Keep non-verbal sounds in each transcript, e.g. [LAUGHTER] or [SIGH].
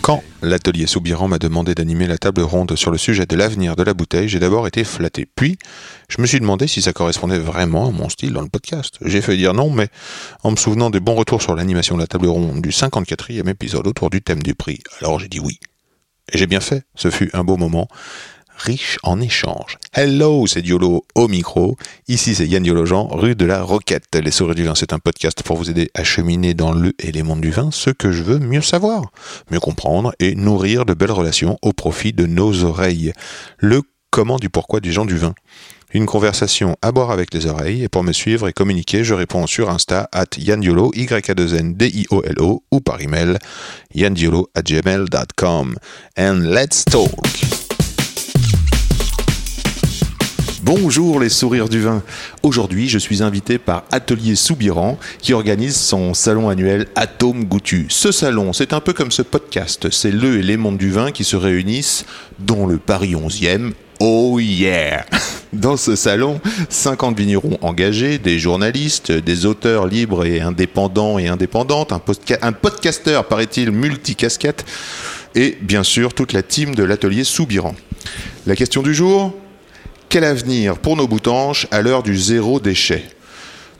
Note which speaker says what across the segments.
Speaker 1: Quand l'atelier Soubiran m'a demandé d'animer la table ronde sur le sujet de l'avenir de la bouteille, j'ai d'abord été flatté. Puis, je me suis demandé si ça correspondait vraiment à mon style dans le podcast. J'ai fait dire non, mais en me souvenant des bons retours sur l'animation de la table ronde du 54e épisode autour du thème du prix, alors j'ai dit oui. Et j'ai bien fait, ce fut un beau moment, riche en échanges. Hello, c'est Diolo au micro. Ici, c'est Yann Diologen, rue de la Roquette. Les Sourires du Vin, c'est un podcast pour vous aider à cheminer dans le et les mondes du vin, ce que je veux mieux savoir, mieux comprendre et nourrir de belles relations au profit de nos oreilles. Le comment du pourquoi du gens du vin. Une conversation à boire avec les oreilles, et pour me suivre et communiquer, je réponds sur Insta at yandiolo, y a 2 n d i o l o ou par email yandiolo at gmail.com. And let's talk! Bonjour les sourires du vin. Aujourd'hui, je suis invité par Atelier Soubiran qui organise son salon annuel Atome Goutu. Ce salon, c'est un peu comme ce podcast. C'est le et les mondes du vin qui se réunissent, dont le Paris 11e. Oh yeah [LAUGHS] Dans ce salon, 50 vignerons engagés, des journalistes, des auteurs libres et indépendants et indépendantes, un, postka- un podcasteur, paraît-il, multicasquette, et bien sûr toute la team de l'atelier Soubiran. La question du jour? Quel avenir pour nos boutanches à l'heure du zéro déchet?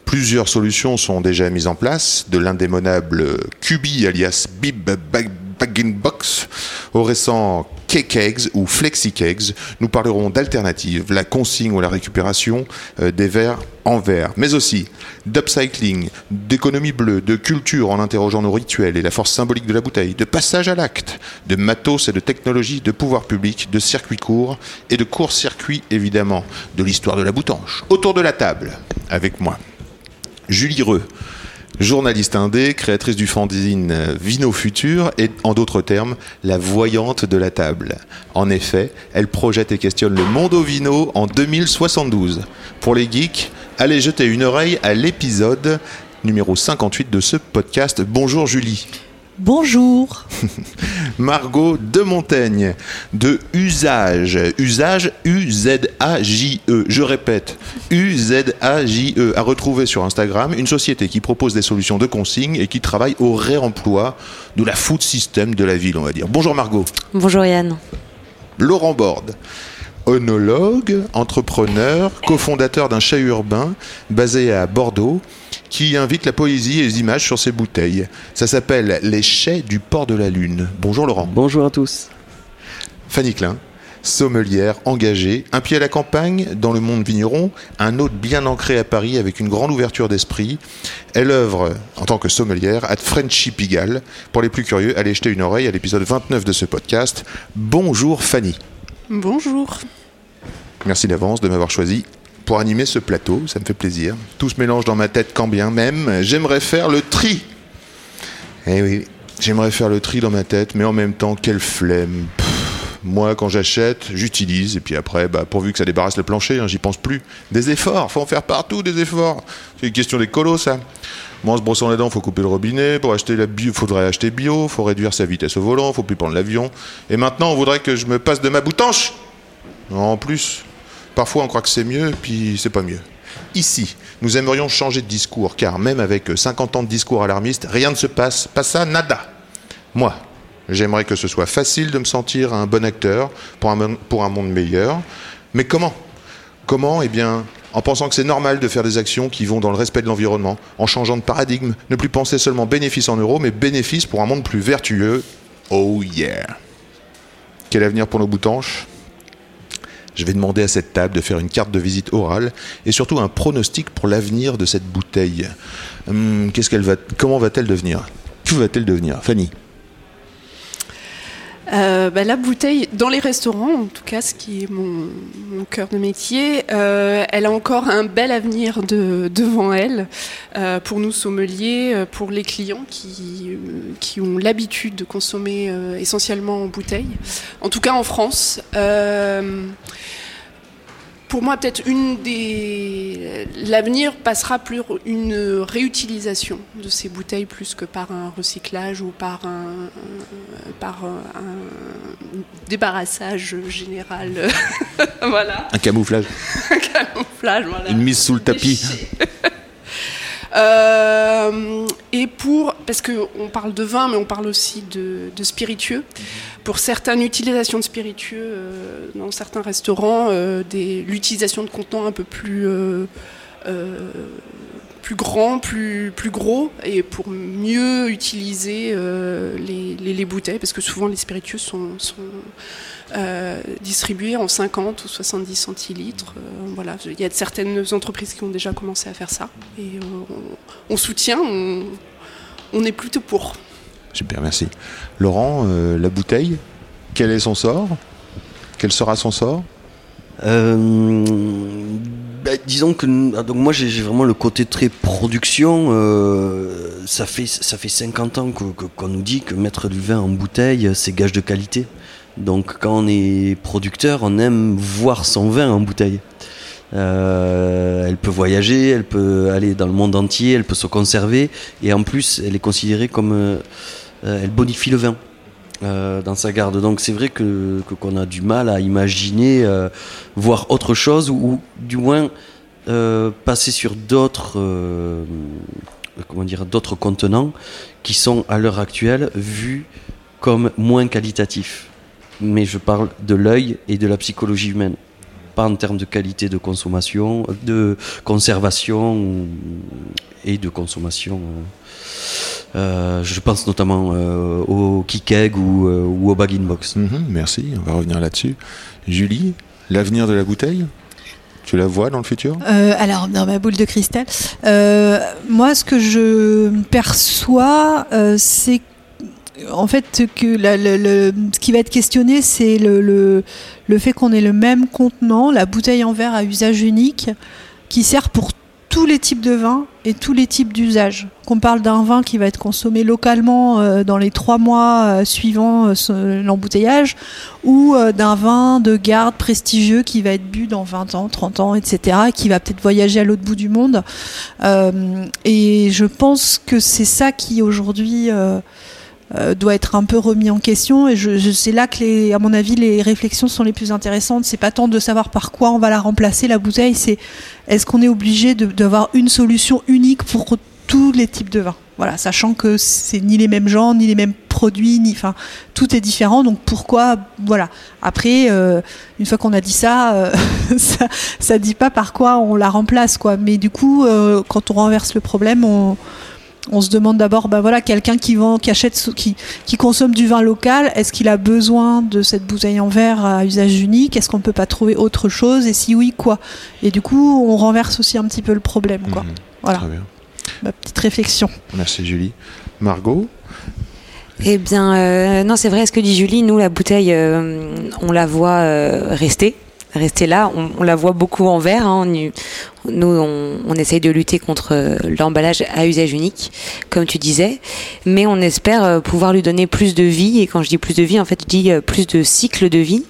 Speaker 1: Plusieurs solutions sont déjà mises en place, de l'indémonable Cubi alias Bib Bag Bag Box au récent K-Kegs ou Flexi-Kegs. Nous parlerons d'alternatives, la consigne ou la récupération euh, des verres en verre, mais aussi d'upcycling, d'économie bleue, de culture en interrogeant nos rituels et la force symbolique de la bouteille, de passage à l'acte, de matos et de technologie, de pouvoir public, de circuits courts et de court-circuit évidemment, de l'histoire de la boutanche. Autour de la table, avec moi, Julie Reux, journaliste indé, créatrice du fanzine Vino Futur et, en d'autres termes, la voyante de la table. En effet, elle projette et questionne le monde au vino en 2072. Pour les geeks, allez jeter une oreille à l'épisode numéro 58 de ce podcast. Bonjour Julie.
Speaker 2: Bonjour. [LAUGHS]
Speaker 1: Margot de Montaigne, de Usage. Usage, U-Z-A-J-E. Je répète, U-Z-A-J-E. À retrouver sur Instagram, une société qui propose des solutions de consigne et qui travaille au réemploi de la food system de la ville, on va dire. Bonjour Margot.
Speaker 2: Bonjour Yann.
Speaker 1: Laurent Borde, onologue, entrepreneur, cofondateur d'un chai urbain basé à Bordeaux qui invite la poésie et les images sur ses bouteilles. Ça s'appelle Les chais du port de la Lune. Bonjour Laurent.
Speaker 3: Bonjour à tous.
Speaker 1: Fanny Klein, sommelière engagée, un pied à la campagne dans le monde vigneron, un autre bien ancré à Paris avec une grande ouverture d'esprit. Elle œuvre en tant que sommelière à Frenchy Pigalle. Pour les plus curieux, allez jeter une oreille à l'épisode 29 de ce podcast. Bonjour Fanny.
Speaker 4: Bonjour.
Speaker 1: Merci d'avance de m'avoir choisi pour animer ce plateau, ça me fait plaisir. Tout se mélange dans ma tête quand bien même. J'aimerais faire le tri. Eh oui, j'aimerais faire le tri dans ma tête, mais en même temps, quelle flemme. Moi, quand j'achète, j'utilise, et puis après, bah, pourvu que ça débarrasse le plancher, hein, j'y pense plus. Des efforts, faut en faire partout, des efforts. C'est une question des colos, ça. Moi, en se brossant les dents, faut couper le robinet. Pour acheter la bio, faudrait acheter bio. Faut réduire sa vitesse au volant. Faut plus prendre l'avion. Et maintenant, on voudrait que je me passe de ma boutanche. En plus, parfois on croit que c'est mieux, puis c'est pas mieux. Ici, nous aimerions changer de discours, car même avec 50 ans de discours alarmiste, rien ne se passe, pas ça, nada. Moi, j'aimerais que ce soit facile de me sentir un bon acteur pour un, monde meilleur. Mais comment? Comment? Eh bien, en pensant que c'est normal de faire des actions qui vont dans le respect de l'environnement, en changeant de paradigme, ne plus penser seulement bénéfice en euros, mais bénéfice pour un monde plus vertueux. Oh yeah! Quel avenir pour nos boutanches? Je vais demander à cette table de faire une carte de visite orale et surtout un pronostic pour l'avenir de cette bouteille. Hum, qu'est-ce qu'elle va, comment va-t-elle devenir? Que va-t-elle devenir, Fanny?
Speaker 3: Euh, bah, la bouteille, dans les restaurants, en tout cas, ce qui est mon, mon cœur de métier, euh, elle a encore un bel avenir de, devant elle euh, pour nous sommeliers, euh, pour les clients qui, euh, qui ont l'habitude de consommer euh, essentiellement en bouteille. En tout cas en France. Euh, pour moi, peut-être une des. L'avenir passera plus une réutilisation de ces bouteilles plus que par un recyclage ou par un, par un, un débarrassage général. [LAUGHS] voilà.
Speaker 1: Un camouflage,
Speaker 3: Un camouflage, voilà.
Speaker 1: une mise sous le tapis.
Speaker 3: Euh, et pour, parce qu'on parle de vin, mais on parle aussi de, de spiritueux. Pour certaines utilisations de spiritueux euh, dans certains restaurants, euh, l'utilisation de contenants un peu plus, plus grands, plus, plus gros, et pour mieux utiliser euh, les, les- les bouteilles, parce que souvent les spiritueux sont, sont euh, distribués en 50 ou 70 centilitres. Euh, voilà, il y a certaines entreprises qui ont déjà commencé à faire ça, et euh, on, on soutient, on, on est plutôt pour.
Speaker 1: Super, merci. Laurent, euh, la bouteille, quel est son sort? Quel sera son sort?
Speaker 4: Euh, bah, disons que ah, donc moi j'ai vraiment le côté très production. euh, ça fait ça fait 50 ans que- que- qu'on nous dit que mettre du vin en bouteille c'est gage de qualité. Donc quand on est producteur, on aime voir son vin en bouteille. Euh, elle peut voyager, elle peut aller dans le monde entier, elle peut se conserver et en plus elle est considérée comme euh, euh, elle bonifie le vin dans sa garde. Donc c'est vrai que qu'on a du mal à imaginer voir autre chose ou, du moins passer sur d'autres comment dire d'autres contenants qui sont à l'heure actuelle vus comme moins qualitatifs. Mais je parle de l'œil et de la psychologie humaine, pas en termes de qualité de consommation, de conservation et de consommation. euh, euh, je pense notamment euh, au Kikeg ou, euh, ou au Bag in Box.
Speaker 1: Mhm, Merci, on va revenir là-dessus. Julie, l'avenir de la bouteille Tu la vois dans le futur?
Speaker 5: Euh, alors, dans ma boule de cristal, euh, moi, ce que je perçois, euh, c'est en fait ce qui va être questionné, c'est le, le, fait qu'on ait le même contenant, la bouteille en verre à usage unique, qui sert pour tous les types de vins et tous les types d'usages. Qu'on parle d'un vin qui va être consommé localement euh, dans les trois mois euh, suivant euh, l'embouteillage, ou d'un vin de garde prestigieux qui va être bu dans 20 ans, 30 ans, etc., qui va peut-être voyager à l'autre bout du monde. Et je pense que c'est ça qui aujourd'hui euh, doit être un peu remis en question. Et je, je- c'est là que, les, à mon avis, les réflexions sont les plus intéressantes. C'est pas tant de savoir par quoi on va la remplacer la bouteille, c'est est-ce qu'on est obligé d'avoir une solution unique pour tous les types de vins. Voilà, sachant que c'est ni les mêmes gens, ni les mêmes produits, ni enfin tout est différent. Donc pourquoi voilà. Après, euh, une fois qu'on a dit ça, euh, [LAUGHS] ça, ça dit pas par quoi on la remplace quoi. Mais du coup, euh, quand on renverse le problème, on on se demande d'abord, bah voilà, quelqu'un qui vend, qui achète, qui, qui consomme du vin local, est-ce qu'il a besoin de cette bouteille en verre à usage unique? Est-ce qu'on peut pas trouver autre chose? Et si oui, quoi? Et du coup, on renverse aussi un petit peu le problème, quoi.
Speaker 1: Mhm,
Speaker 5: Voilà,
Speaker 1: Très bien.
Speaker 5: ma petite réflexion.
Speaker 1: Merci Julie. Margot?
Speaker 2: Eh bien, euh, non, c'est vrai, ce que dit Julie, nous, la bouteille, euh, on la voit euh, rester, rester là. On, la voit beaucoup en verre. hein. On nous, on, essaye de lutter contre euh, l'emballage à usage unique, comme tu disais. Mais on espère euh, pouvoir lui donner plus de vie. Et quand je dis plus de vie, en fait, je dis euh, plus de cycle de vie.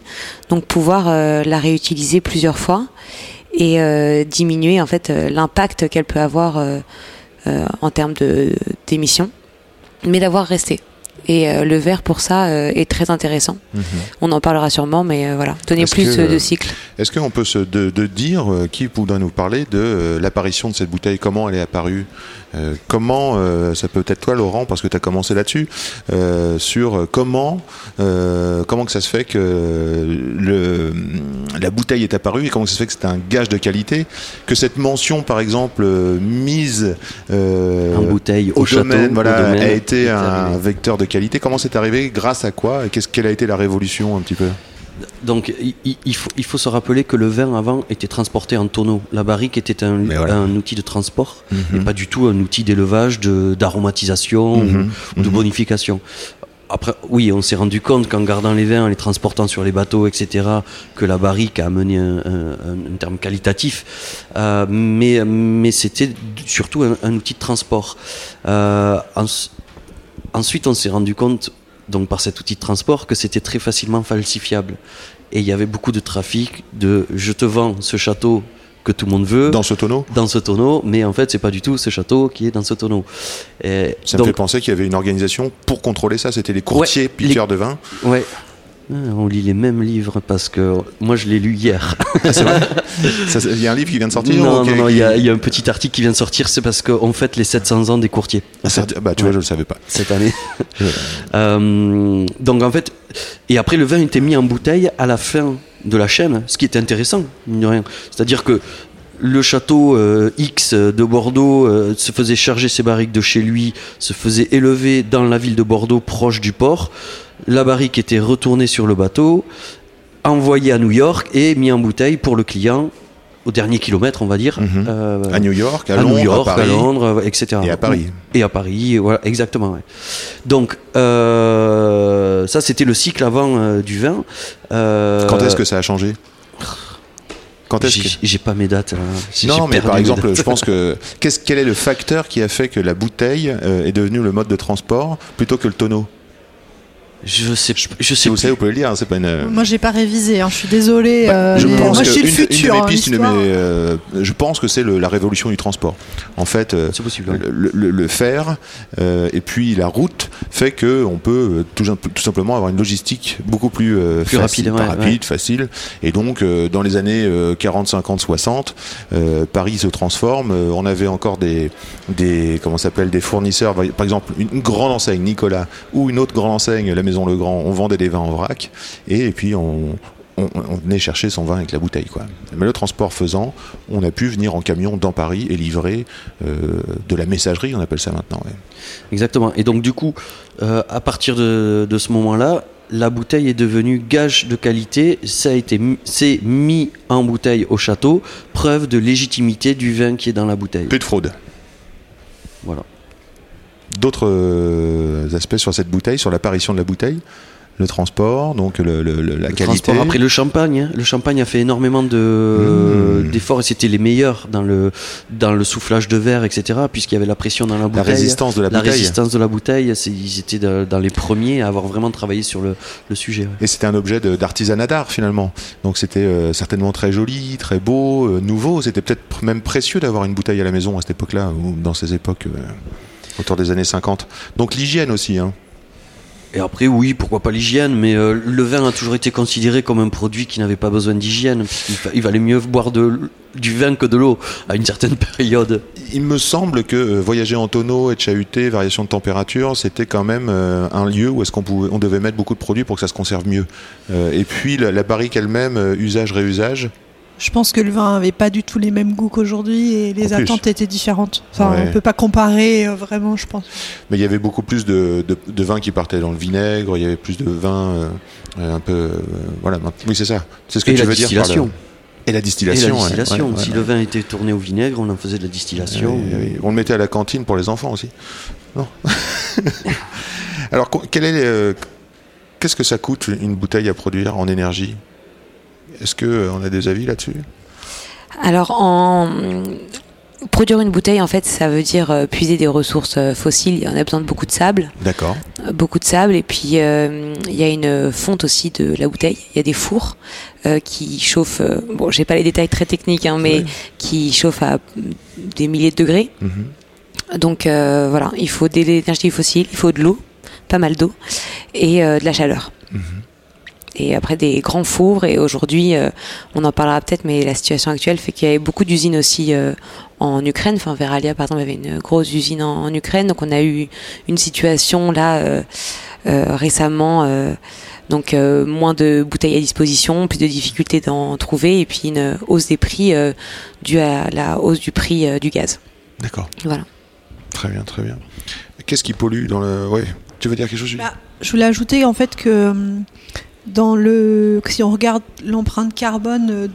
Speaker 2: Donc, pouvoir la réutiliser plusieurs fois et diminuer, en fait, l'impact qu'elle peut avoir en termes d'émissions. Mais d'avoir resté. Et euh, le verre pour ça euh, est très intéressant.
Speaker 1: Mhm.
Speaker 2: On en parlera sûrement, mais euh, voilà, donner plus
Speaker 1: que,
Speaker 2: de cycles.
Speaker 1: Est-ce qu'on peut se de, de dire qui voudrait nous parler de l'apparition de cette bouteille? Comment elle est apparue? Euh, Comment euh, ça peut être toi, Laurent, parce que tu as commencé là-dessus, euh, sur comment comment que ça se fait que le la bouteille est apparue et comment ça se fait que c'est un gage de qualité, que cette mention, par exemple, mise
Speaker 4: en bouteille, au,
Speaker 1: au
Speaker 4: château,
Speaker 1: domaine, voilà,
Speaker 4: au domaine,
Speaker 1: a été un
Speaker 4: arrivé.
Speaker 1: vecteur de qualité. Comment c'est arrivé Grâce à quoi Et Qu'est-ce quelle a été la révolution un petit peu?
Speaker 4: Donc il, faut, il faut se rappeler que le vin avant était transporté en tonneau. La barrique était un,
Speaker 1: Mais voilà.
Speaker 4: un outil de transport et
Speaker 1: Mhm.
Speaker 4: pas du tout un outil d'élevage, d'aromatisation
Speaker 1: Mhm.
Speaker 4: ou de
Speaker 1: Mhm.
Speaker 4: bonification. après, oui, on s'est rendu compte qu'en gardant les vins, en les transportant sur les bateaux, etc., que la barrique a amené un, un- un terme qualitatif. Euh, mais mais c'était surtout un, un outil de transport. Euh, ens- ensuite, on s'est rendu compte, donc par cet outil de transport, que c'était très facilement falsifiable. Et il y avait beaucoup de trafic de je te vends ce château que tout le monde veut
Speaker 1: Dans ce tonneau?
Speaker 4: Dans ce tonneau, mais en fait, c'est pas du tout ce château qui est dans ce tonneau. Et
Speaker 1: Ça me
Speaker 4: donc,
Speaker 1: fait penser qu'il y avait une organisation pour contrôler ça. C'était les courtiers
Speaker 4: Ouais,
Speaker 1: piqueurs de vin.
Speaker 4: ouais. Ah, On lit les mêmes livres parce que moi je l'ai lu hier. [LAUGHS]
Speaker 1: Ça, Il y a un livre qui vient de sortir
Speaker 4: non, non, il y, a-
Speaker 1: qui-
Speaker 4: il y a un petit article qui vient de sortir, c'est parce qu'on fête les 700 ans des courtiers
Speaker 1: Ah, bah, tu vois, je le savais pas.
Speaker 4: cette année. [LAUGHS] Euh, donc en fait, et après le vin était mis en bouteille à la fin de la chaîne, ce qui était intéressant, mine de rien. C'est-à-dire que le château euh, X de Bordeaux euh, se faisait charger ses barriques de chez lui, se faisait élever dans la ville de Bordeaux, proche du port. La barrique était retournée sur le bateau, envoyée à New York et mis en bouteille pour le client au dernier kilomètre, on va dire.
Speaker 1: Mhm.
Speaker 4: Euh,
Speaker 1: À New York, à,
Speaker 4: à
Speaker 1: Londres,
Speaker 4: New York,
Speaker 1: à
Speaker 4: à. Londres, etc.
Speaker 1: et à Paris.
Speaker 4: Et à Paris, voilà, exactement. ouais. Donc, euh, ça, c'était le cycle avant euh, du vin.
Speaker 1: Quand est-ce que ça a changé? Quand est-ce
Speaker 4: j'ai,
Speaker 1: que...
Speaker 4: j'ai pas mes dates. J'ai-
Speaker 1: Non, mais par exemple, je pense que qu'est-ce, quel est le facteur qui a fait que la bouteille euh, est devenue le mode de transport plutôt que le tonneau?
Speaker 4: Je sais, je sais
Speaker 1: vous savez, vous pouvez le dire. hein, c'est pas une.
Speaker 5: Moi, j'ai pas révisé, hein, je suis désolée. euh,
Speaker 1: je
Speaker 5: mais
Speaker 1: pense
Speaker 5: moi,
Speaker 1: que
Speaker 5: je suis le
Speaker 1: une, de- une
Speaker 5: futur.
Speaker 1: de
Speaker 5: hein,
Speaker 1: pistes, une mes, euh, je pense que c'est la révolution du transport. En fait, euh,
Speaker 4: C'est possible. ouais.
Speaker 1: le, le- le fer euh, et puis la route fait que on peut euh, tout, tout simplement avoir une logistique beaucoup plus, euh,
Speaker 4: Plus
Speaker 1: facile,
Speaker 4: rapide, ouais,
Speaker 1: rapide, facile. Et donc euh, dans les années euh, 40, 50, 60, euh, Paris se transforme. Euh, on avait encore des des comment s'appelle des fournisseurs. Par exemple, une, une grande enseigne Nicolas ou une autre grande enseigne, la Maison Legrand. On vendait des vins en vrac et, et puis on on, on venait chercher son vin avec la bouteille. Quoi. Mais le transport faisant, on a pu venir en camion dans Paris et livrer euh, de la messagerie, on appelle ça maintenant. ouais.
Speaker 4: Exactement. Et donc, du coup, euh, à partir de, de ce moment-là, la bouteille est devenue gage de qualité. Ça a été, c'est mis en bouteille au château, preuve de légitimité du vin qui est dans la bouteille.
Speaker 1: Plus de fraude.
Speaker 4: Voilà.
Speaker 1: D'autres euh, aspects sur cette bouteille, sur l'apparition de la bouteille le transport, donc le, le- la
Speaker 4: Le
Speaker 1: qualité.
Speaker 4: transport. Après le champagne, hein. le champagne a fait énormément de
Speaker 1: Mmh.
Speaker 4: d'efforts et c'était les meilleurs dans le dans le soufflage de verre, etc. Puisqu'il y avait la pression dans la
Speaker 1: la
Speaker 4: bouteille.
Speaker 1: résistance de la,
Speaker 4: La
Speaker 1: bouteille.
Speaker 4: résistance de la bouteille, ils étaient dans, dans les premiers à avoir vraiment travaillé sur le, le sujet. ouais.
Speaker 1: Et c'était un objet d'artisanat d'art finalement. Donc c'était euh, certainement très joli, très beau, euh, nouveau. C'était peut-être même précieux d'avoir une bouteille à la maison à cette époque-là, ou dans ces époques euh, autour des années 50. Donc l'hygiène aussi. Hein.
Speaker 4: Et après, oui, pourquoi pas l'hygiène, mais euh, le vin a toujours été considéré comme un produit qui n'avait pas besoin d'hygiène. Il, valait mieux boire de, du vin que de l'eau à une certaine [LAUGHS] période.
Speaker 1: Il me semble que euh, voyager en tonneau, être chahuté, variation de température, c'était quand même euh, un lieu où est-ce qu'on pouvait, on devait mettre beaucoup de produits pour que ça se conserve mieux. Et puis la, la barrique elle-même, euh, usage réusage.
Speaker 5: Je pense que le vin avait pas du tout les mêmes goûts qu'aujourd'hui et les
Speaker 1: En plus.
Speaker 5: attentes étaient différentes. Enfin,
Speaker 1: Ouais.
Speaker 5: on peut pas comparer euh, vraiment, je pense.
Speaker 1: Mais il y avait beaucoup plus de, de, de vin qui partait dans le vinaigre. Il y avait plus de vin euh, un peu, euh, voilà. Oui, c'est ça. C'est ce que
Speaker 4: Et
Speaker 1: tu
Speaker 4: la
Speaker 1: veux dire par
Speaker 4: distillation.
Speaker 1: le- Et la
Speaker 4: Et
Speaker 1: distillation.
Speaker 4: la
Speaker 1: ouais,
Speaker 4: distillation.
Speaker 1: ouais, ouais,
Speaker 4: si
Speaker 1: ouais.
Speaker 4: le vin était tourné au vinaigre, on en faisait de la distillation.
Speaker 1: On le mettait à la cantine pour les enfants aussi. Non. [LAUGHS] Alors, qu- quel est, euh, qu'est-ce que ça coûte une bouteille à produire en énergie? Est-ce que euh, a des avis là-dessus?
Speaker 2: Alors, en produire une bouteille, en fait, ça veut dire euh, puiser des ressources euh, fossiles. On a besoin de beaucoup de sable,
Speaker 1: D'accord.
Speaker 2: beaucoup de sable, et puis euh, il y a une fonte aussi de la bouteille. Il y a des fours qui chauffent. bon, j'ai pas les détails très techniques, hein, mais qui chauffent à des milliers de degrés.
Speaker 1: Mhm.
Speaker 2: Donc voilà, il faut des énergies fossiles, il faut de l'eau, pas mal d'eau, et de la chaleur.
Speaker 1: Mhm.
Speaker 2: Et après des grands fours, et aujourd'hui, euh, on en parlera peut-être, mais la situation actuelle fait qu'il y a beaucoup d'usines aussi euh, en Ukraine. Enfin, Veralia, par exemple, avait une grosse usine en, en Ukraine. Donc on a eu une situation là euh, euh, récemment. euh, donc euh, moins de bouteilles à disposition, plus de difficultés d'en trouver, et puis une hausse des prix euh, due à la hausse du prix euh, du gaz.
Speaker 1: D'accord.
Speaker 2: Voilà.
Speaker 1: Très bien, très bien. Qu'est-ce qui pollue dans le Ouais. Tu veux dire quelque chose
Speaker 5: Bah, Je voulais ajouter en fait que hum, dans le, si on regarde l'empreinte carbone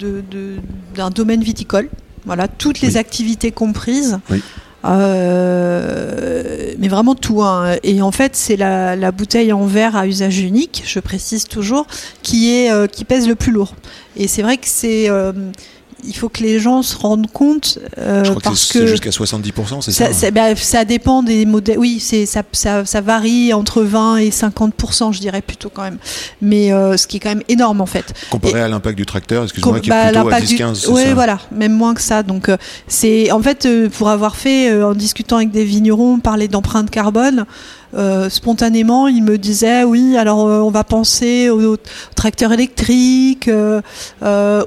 Speaker 5: d'un domaine viticole, voilà, toutes les
Speaker 1: Oui.
Speaker 5: activités comprises,
Speaker 1: Oui.
Speaker 5: Euh, mais vraiment tout. hein. Et en fait, c'est la, la bouteille en verre à usage unique, je précise toujours, qui est euh, qui pèse le plus lourd. Et c'est vrai que c'est euh, il faut que les gens se rendent compte euh,
Speaker 1: Je crois
Speaker 5: parce que
Speaker 1: c'est jusqu'à 70%, c'est ça,
Speaker 5: ça, ça- bah, ça dépend des modèles. Oui, c'est ça, ça, ça varie entre 20 et 50 je dirais plutôt quand même. Mais euh, ce qui est quand même énorme en fait.
Speaker 1: Comparé à l'impact du tracteur, excuse-moi, qui
Speaker 5: bah,
Speaker 1: est plutôt à
Speaker 5: l'impact du-
Speaker 1: 10-15, c'est
Speaker 5: ouais,
Speaker 1: ça
Speaker 5: voilà, même moins que ça. Donc euh, c'est en fait euh, pour avoir fait euh, en discutant avec des vignerons, parler d'empreinte carbone. Euh, spontanément, ils me disaient oui, alors euh, on va penser au, au tracteur électrique euh,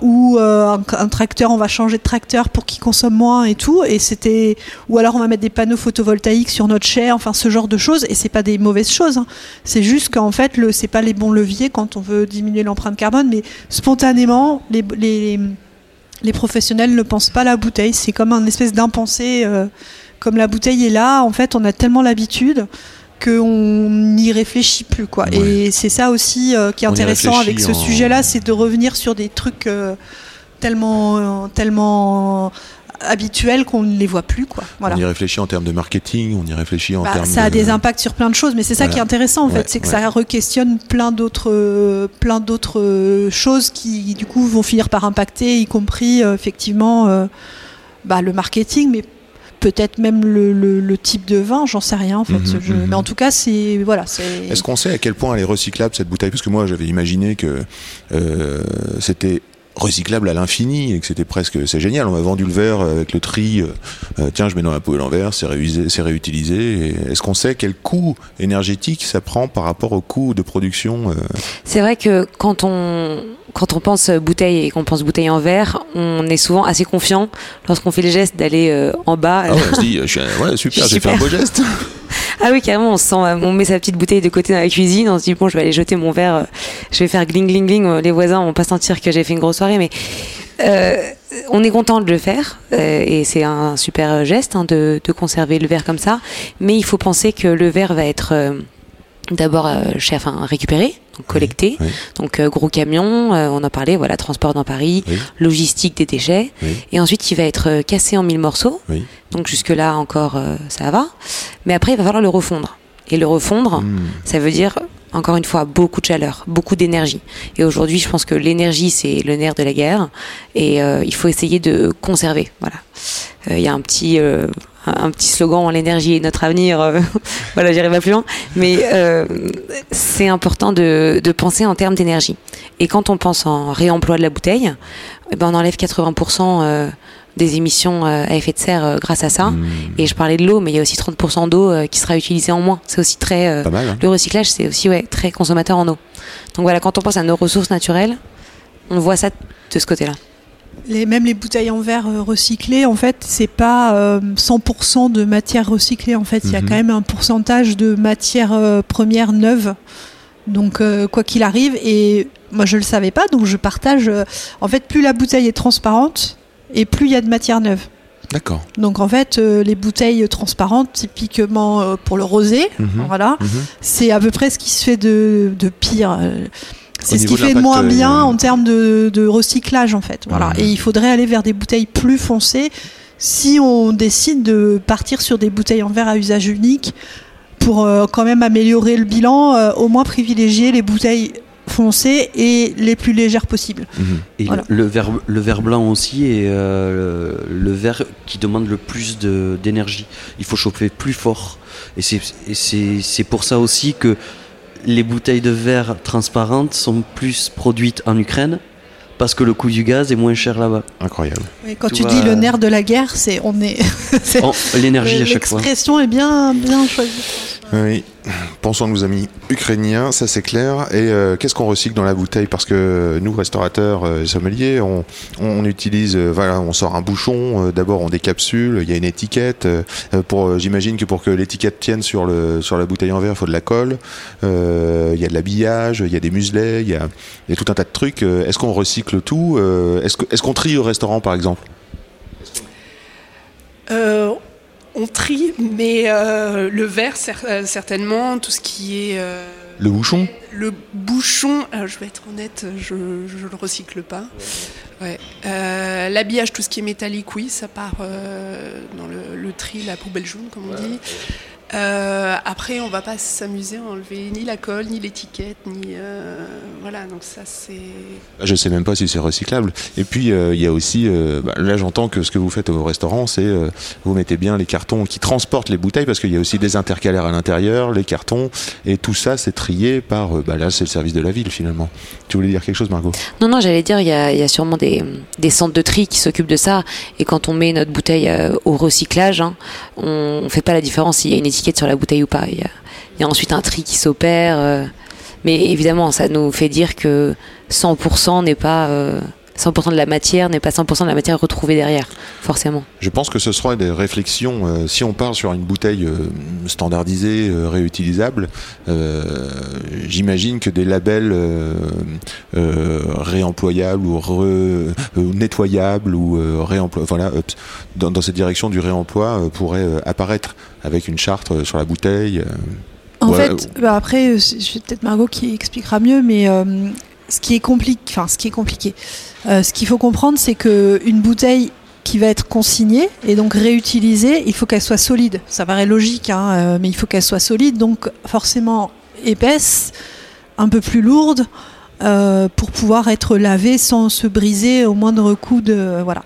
Speaker 5: ou un, tracteur, on va changer de tracteur pour qu'il consomme moins et tout. Et c'était ou alors on va mettre des panneaux photovoltaïques sur notre chair, enfin ce genre de choses. Et c'est pas des mauvaises choses. hein. C'est juste qu'en fait, c'est pas les bons leviers quand on veut diminuer l'empreinte carbone, mais spontanément, les, les, professionnels ne pensent pas à la bouteille. C'est comme un espèce d'impensé. comme la bouteille est là, en fait, on a tellement l'habitude qu'on n'y réfléchit plus. Quoi.
Speaker 1: Ouais.
Speaker 5: Et c'est ça aussi euh, qui est
Speaker 1: On
Speaker 5: intéressant avec ce
Speaker 1: en-
Speaker 5: sujet-là, c'est de revenir sur des trucs euh, tellement, euh, tellement habituels qu'on ne les voit plus. Quoi. Voilà.
Speaker 1: On y réfléchit en termes de marketing, on y réfléchit en
Speaker 5: Bah,
Speaker 1: termes
Speaker 5: ça a
Speaker 1: de...
Speaker 5: des impacts sur plein de choses, mais c'est ça
Speaker 1: Voilà.
Speaker 5: qui est intéressant en
Speaker 1: Ouais,
Speaker 5: fait, c'est que
Speaker 1: ouais.
Speaker 5: ça re-questionne plein d'autres, plein d'autres choses qui du coup vont finir par impacter, y compris euh, effectivement bah, le marketing, mais peut-être même le, le- le type de vin, j'en sais rien en fait.
Speaker 1: Mhm,
Speaker 5: Je-
Speaker 1: mhm.
Speaker 5: Mais en tout cas, c'est voilà, c'est.
Speaker 1: Est-ce qu'on sait à quel point elle est recyclable cette bouteille? Parce que moi j'avais imaginé que euh, c'était recyclable à l'infini et que c'était presque c'est génial on m'a vendu le verre avec le tri euh, euh, tiens je mets dans la poubelle en verre c'est réusé c'est réutilisé est-ce qu'on sait quel coût énergétique ça prend par rapport au coût de production euh,
Speaker 2: C'est vrai que quand on quand on pense bouteille et qu'on pense bouteille en verre, on est souvent assez confiant lorsqu'on fait le geste d'aller euh, en bas.
Speaker 1: ah ouais, on se dit je suis ouais super [LAUGHS] j'ai fait
Speaker 2: Super.
Speaker 1: un beau geste [LAUGHS]
Speaker 2: Ah oui, carrément, on se sent, on met sa petite bouteille de côté dans la cuisine, on se dit bon, je vais aller jeter mon verre, euh, je vais faire gling gling gling, euh, les voisins vont pas sentir que j'ai fait une grosse soirée, mais euh, on est content de le faire euh, et c'est un super geste hein, de, de conserver le verre comme ça, mais il faut penser que le verre va être euh, d'abord euh, chez- enfin, récupéré, donc collecté,
Speaker 1: oui.
Speaker 2: donc euh, gros camion, euh, on en parlait, voilà, transport dans Paris,
Speaker 1: Oui.
Speaker 2: logistique des déchets, et ensuite il va être euh, cassé en mille morceaux. Donc jusque-là encore euh, ça va. Mais après il va falloir le refondre. Et le refondre,
Speaker 1: Hmm.
Speaker 2: ça veut dire encore une fois beaucoup de chaleur, beaucoup d'énergie. Et aujourd'hui je pense que l'énergie c'est le nerf de la guerre et euh, il faut essayer de conserver. Voilà. Euh, Il y a un petit euh, un petit slogan l'énergie est notre avenir. [LAUGHS] voilà, j'irai pas plus loin. Mais c'est important de, penser en termes d'énergie. Et quand on pense en réemploi de la bouteille, eh ben on enlève 80% euh, des émissions euh, à effet de serre euh, grâce à ça.
Speaker 1: Hmm.
Speaker 2: Et je parlais de l'eau, mais il y a aussi 30% d'eau euh, qui sera utilisée en moins. C'est aussi très.
Speaker 1: pas mal hein.
Speaker 2: le recyclage, c'est aussi ouais, très consommateur en eau. Donc voilà, quand on pense à nos ressources naturelles, on voit ça de ce côté-là.
Speaker 5: Les, même les bouteilles en verre recyclées, en fait, c'est pas euh, 100% de matière recyclée. En fait, il y a
Speaker 1: Mhm.
Speaker 5: quand même un pourcentage de matière euh, première neuve. Donc, euh, quoi qu'il arrive, et moi je le savais pas, donc je partage. euh, en fait, plus la bouteille est transparente, et plus il y a de matière neuve.
Speaker 1: d'accord
Speaker 5: Donc, en fait, euh, les bouteilles transparentes, typiquement euh, pour le rosé,
Speaker 1: Mhm.
Speaker 5: voilà,
Speaker 1: Mhm.
Speaker 5: c'est à peu près ce qui se fait de, de pire. euh, C'est ce qui fait de moins
Speaker 1: euh,
Speaker 5: bien en termes de, de recyclage en fait. Voilà.
Speaker 1: Ouais.
Speaker 5: Et il faudrait aller vers des bouteilles plus foncées si on décide de partir sur des bouteilles en verre à usage unique pour quand même améliorer le bilan, au moins privilégier les bouteilles foncées et les plus légères possibles.
Speaker 1: Mhm.
Speaker 4: Et
Speaker 5: Voilà.
Speaker 4: le, verre, le verre blanc aussi est euh, le, le verre qui demande le plus d'énergie. Il faut chauffer plus fort. Et c'est pour ça aussi que les bouteilles de verre transparentes sont plus produites en Ukraine parce que le coût du gaz est moins cher là-bas.
Speaker 1: incroyable
Speaker 5: quand
Speaker 4: Tu
Speaker 5: dis le
Speaker 4: euh,
Speaker 5: nerf de la guerre, c'est on est. [LAUGHS]
Speaker 4: L'énergie à chaque fois.
Speaker 5: L'expression est bien bien choisie.
Speaker 1: Oui, pensons à nos amis ukrainiens, ça c'est clair. Et euh, qu'est-ce qu'on recycle dans la bouteille? Parce que nous, restaurateurs euh, et sommeliers, on, utilise, euh, voilà, on sort un bouchon, euh, d'abord on décapsule, il y a une étiquette. euh, pour, euh, J'imagine que pour que l'étiquette tienne sur, le, sur la bouteille en verre, il faut de la colle, euh, il y a de l'habillage, il y a des muselets, il y a, tout un tas de trucs. Euh, Est-ce qu'on recycle tout? Euh, Est-ce qu'on trie au restaurant par exemple?
Speaker 3: Euh, on trie, mais euh, le verre, cer- euh, certainement, tout ce qui est euh,
Speaker 1: Le bouchon?
Speaker 3: Le bouchon, alors je vais être honnête, je ne le recycle pas. Ouais. Euh, L'habillage, tout ce qui est métallique, oui, ça part euh, dans le, le tri, la poubelle jaune, comme on dit. Euh, après, on va pas s'amuser à enlever ni la colle, ni l'étiquette, ni euh, voilà. Donc ça, c'est.
Speaker 1: Je sais même pas si c'est recyclable. Et puis euh, il y a aussi, euh, bah, là j'entends que ce que vous faites au restaurant, c'est euh, vous mettez bien les cartons qui transportent les bouteilles parce qu'il y a aussi des intercalaires à l'intérieur, les cartons et tout ça c'est trié par, euh, bah, là c'est le service de la ville finalement. Tu voulais dire quelque chose Margot?
Speaker 2: Non, non, j'allais dire, il y a, il y a sûrement des, des centres de tri qui s'occupent de ça. Et quand on met notre bouteille euh, au recyclage, hein, on ne fait pas la différence s'il y a une étiquette sur la bouteille ou pas. Il y a, il y a ensuite un tri qui s'opère. euh, mais évidemment, ça nous fait dire que 100% n'est pas. Euh, 100% de la matière n'est pas 100% de la matière retrouvée derrière, forcément.
Speaker 1: Je pense que ce sera des réflexions. euh, si on part sur une bouteille euh, standardisée, euh, réutilisable, euh, j'imagine que des labels euh, euh, réemployables ou re- euh, nettoyables ou euh, réemploi, voilà, euh, dans, dans cette direction du réemploi euh, pourraient euh, apparaître avec une charte euh, sur la bouteille. euh.
Speaker 5: En
Speaker 1: Ouais,
Speaker 5: fait, bah après, c'est c'est peut-être Margot qui expliquera mieux, mais euh, ce qui est compliqué, ce qui est compliqué, euh, ce qu'il faut comprendre, c'est que une bouteille qui va être consignée et donc réutilisée, il faut qu'elle soit solide. Ça paraît logique, hein, euh, mais il faut qu'elle soit solide, donc forcément épaisse, un peu plus lourde. euh, pour pouvoir être lavée sans se briser au moindre coup de voilà.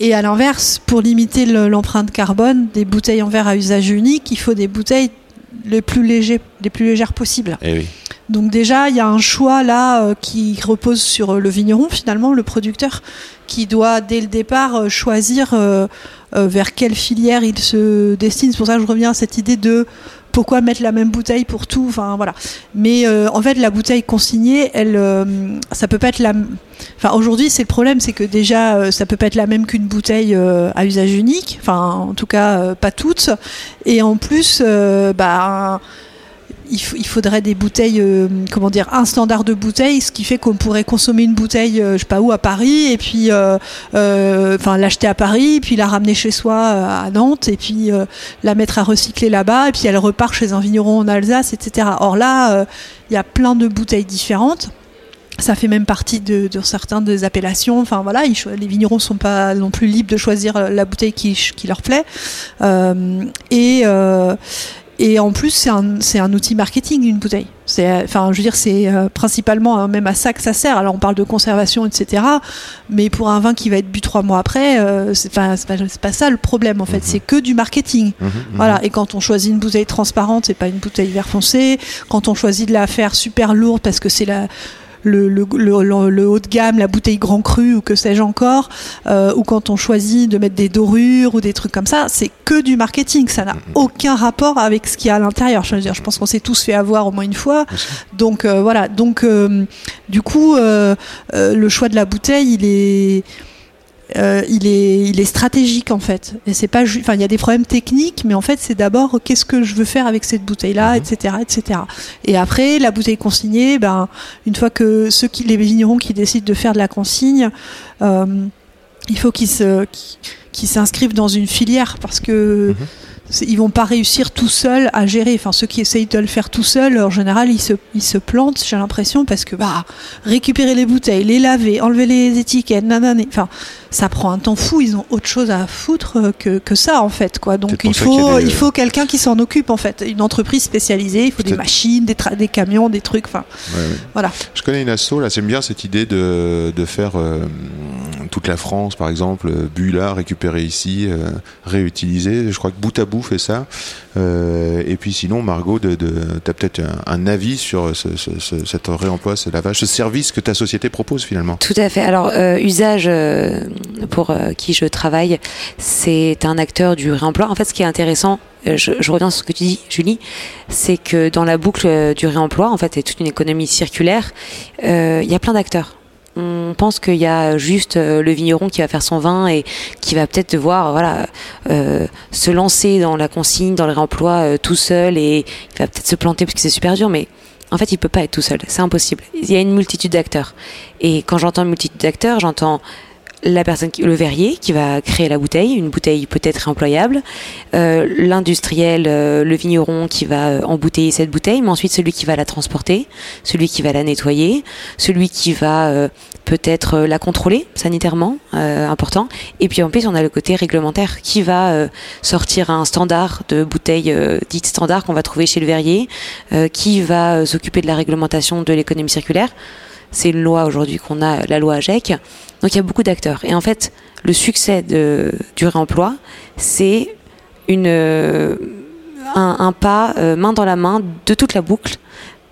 Speaker 5: Et à l'inverse, pour limiter le- l'empreinte carbone des bouteilles en verre à usage unique, il faut des bouteilles les plus, légers, les plus légères possibles.
Speaker 1: Eh oui.
Speaker 5: Donc déjà, il y a un choix là euh, qui repose sur euh, le vigneron finalement, le producteur, qui doit dès le départ euh, choisir euh, vers quelle filière il se destine. C'est pour ça que je reviens à cette idée de pourquoi mettre la même bouteille pour tout. Enfin voilà. Mais euh, en fait, la bouteille consignée, elle, euh, ça peut pas être la. Enfin aujourd'hui, c'est le problème, c'est que déjà, euh, ça peut pas être la même qu'une bouteille euh, à usage unique. Enfin, en tout cas, pas toutes. Et en plus, bah il, faudrait des bouteilles, euh, comment dire, un standard de bouteille, ce qui fait qu'on pourrait consommer une bouteille, euh, je sais pas où, à Paris, et puis, euh, euh, enfin, l'acheter à Paris, puis la ramener chez soi à Nantes, et puis la mettre à recycler là-bas, et puis elle repart chez un vigneron en Alsace, etc. Or là, il y a plein de bouteilles différentes. Ça fait même partie de, de des appellations. Enfin voilà, les vignerons sont pas non plus libres de choisir la bouteille qui, leur plaît. Et euh, et en plus, c'est un, c'est un outil marketing, une bouteille. C'est, euh, enfin, je veux dire, c'est euh, principalement euh, même à ça que ça sert. Alors, on parle de conservation, etc. Mais pour un vin qui va être bu trois mois après, euh, c'est, pas, pas, pas ça le problème, en fait. C'est que du marketing.
Speaker 1: Mhm, mhm.
Speaker 5: Voilà. Et quand on choisit une bouteille transparente, c'est pas une bouteille vert foncé. Quand on choisit de la faire super lourde parce que c'est la le, le, le, haut de gamme, la bouteille grand cru ou que sais-je encore, euh, ou quand on choisit de mettre des dorures ou des trucs comme ça, c'est que du marketing, ça n'a aucun rapport avec ce qu'il y a à l'intérieur. Je veux dire, je pense qu'on s'est tous fait avoir au moins une fois. Donc euh, voilà, donc euh, du coup, euh, euh, le choix de la bouteille, il est euh, il est, il est stratégique en fait. Et c'est pas, enfin, il y a des problèmes techniques, mais en fait, c'est d'abord qu'est-ce que je veux faire avec cette bouteille-là,
Speaker 1: Mhm.
Speaker 5: etc., etc. Et après, la bouteille consignée, ben, une fois que ceux qui, les vignerons qui décident de faire de la consigne, euh, il faut qu'ils se, qu'ils s'inscrivent dans une filière parce que
Speaker 1: Mhm.
Speaker 5: Ils vont pas réussir tout seuls à gérer. Enfin, ceux qui essayent de le faire tout seuls, en général, ils se, ils se plantent, j'ai l'impression, parce que bah, récupérer les bouteilles, les laver, enlever les étiquettes, nanana, enfin, ça prend un temps fou. Ils ont autre chose à foutre euh, que, que ça, en fait, quoi. Donc, il faut,
Speaker 1: des-
Speaker 5: il faut quelqu'un qui s'en occupe, en fait, une entreprise spécialisée. Il faut des machines, des, des camions, des trucs. Enfin,
Speaker 1: Ouais, ouais.
Speaker 5: voilà.
Speaker 1: Je connais une asso, là, j'aime bien cette idée de, de faire euh, toute la France, par exemple, euh, bu là, récupéré ici, euh, réutilisé. Je crois que bout à bout fait ça. Euh, et puis sinon, Margot, de, tu as peut-être un, avis sur ce, ce, ce, cet réemploi, ce lavage, ce service que ta société propose finalement?
Speaker 2: Tout à fait. Alors, euh, usage euh, pour qui je travaille, c'est un acteur du réemploi. En fait, ce qui est intéressant, je, reviens sur ce que tu dis, Julie, c'est que dans la boucle du réemploi, en fait, et toute une économie circulaire, il y a plein d'acteurs. On pense qu'il y a juste euh, le vigneron qui va faire son vin et qui va peut-être devoir voilà, euh, se lancer dans la consigne, dans le réemploi euh, tout seul et il va peut-être se planter parce que c'est super dur, mais en fait, il peut pas être tout seul. C'est impossible. Il y a une multitude d'acteurs. Et quand j'entends multitude d'acteurs, j'entends le verrier qui va créer la bouteille, une bouteille peut-être réemployable, euh, l'industriel, euh, le vigneron qui va euh, embouteiller cette bouteille, mais ensuite celui qui va la transporter, celui qui va la nettoyer, celui qui va peut-être la contrôler sanitairement, important. Et puis en plus, on a le côté réglementaire qui va sortir un standard de bouteille dite standard qu'on va trouver chez le verrier, qui va s'occuper de la réglementation de l'économie circulaire. C'est une loi aujourd'hui qu'on a, la loi AGEC. Donc il y a beaucoup d'acteurs. Et en fait, le succès de, du réemploi, c'est une, euh, un, un pas euh, main dans la main de toute la boucle.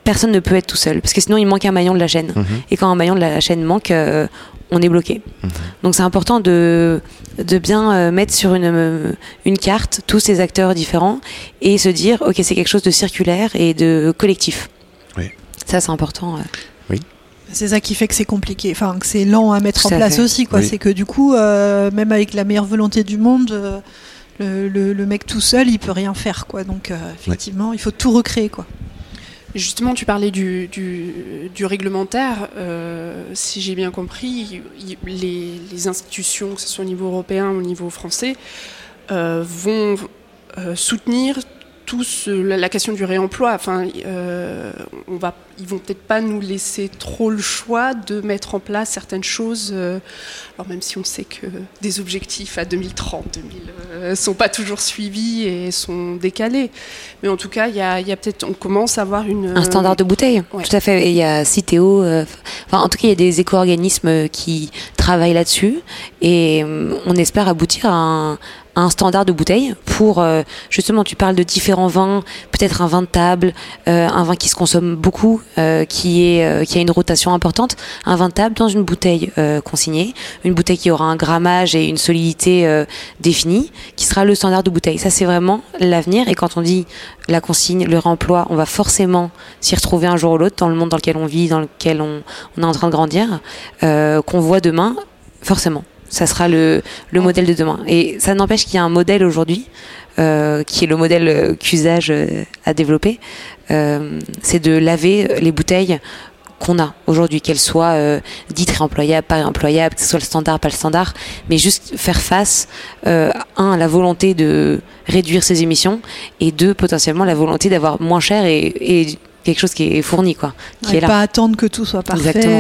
Speaker 2: Personne ne peut être tout seul, parce que sinon il manque un maillon de la chaîne.
Speaker 1: Mhm.
Speaker 2: Et quand un maillon de la chaîne manque, euh, on est bloqué.
Speaker 1: Mhm.
Speaker 2: Donc c'est important de, de bien euh, mettre sur une, euh, une carte tous ces acteurs différents et se dire, ok, c'est quelque chose de circulaire et de collectif.
Speaker 1: Oui.
Speaker 2: Ça, c'est important. euh.
Speaker 5: C'est ça qui fait que c'est compliqué, enfin que c'est lent à mettre
Speaker 2: Tout
Speaker 5: en place
Speaker 2: fait.
Speaker 5: aussi. quoi.
Speaker 1: Oui.
Speaker 5: C'est que du coup, euh, même avec la meilleure volonté du monde, euh, le, le- le mec tout seul, il peut rien faire. quoi. Donc euh, effectivement, il faut tout recréer. quoi.
Speaker 3: Justement, tu parlais du, du, du réglementaire. Euh, si j'ai bien compris, il- les, les institutions, que ce soit au niveau européen ou au niveau français, euh, vont euh, soutenir tous euh, la, la question du réemploi. Enfin, euh, on va, ils vont peut-être pas nous laisser trop le choix de mettre en place certaines choses. euh, alors même si on sait que des objectifs à 2030, 2000 euh, sont pas toujours suivis et sont décalés. Mais en tout cas, il y a, peut-être, on commence à avoir une
Speaker 2: Un standard de bouteille,
Speaker 3: ouais.
Speaker 2: tout à fait. Et il y a Citeo, euh, enfin, en tout cas, il y a des éco-organismes qui travaillent là-dessus et euh, on espère aboutir à un, un standard de bouteille pour, euh, justement, tu parles de différents vins, peut-être un vin de table, euh, un vin qui se consomme beaucoup, euh, qui, a une rotation importante, un vin de table dans une bouteille consignée, une bouteille qui aura un grammage et une solidité définie, qui sera le standard de bouteille. Ça, c'est vraiment l'avenir. Et quand on dit la consigne, le réemploi, on va forcément s'y retrouver un jour ou l'autre dans le monde dans lequel on vit, dans lequel on, on est en train de grandir, qu'on voit demain, forcément. Ça sera le, le modèle de demain. Et ça n'empêche qu'il y a un modèle aujourd'hui, euh, qui est le modèle euh, qu'usage euh, a développé, euh, c'est de laver les bouteilles qu'on a aujourd'hui, qu'elles soient euh, dites réemployables, pas réemployables, que ce soit le standard, pas le standard, mais juste faire face, euh, un, à la volonté de réduire ses émissions, et deux, potentiellement la volonté d'avoir moins cher et, et quelque chose qui est fourni, quoi, qui
Speaker 5: Ouais,
Speaker 2: est là.
Speaker 5: pas attendre que tout soit parfait.
Speaker 2: Exactement.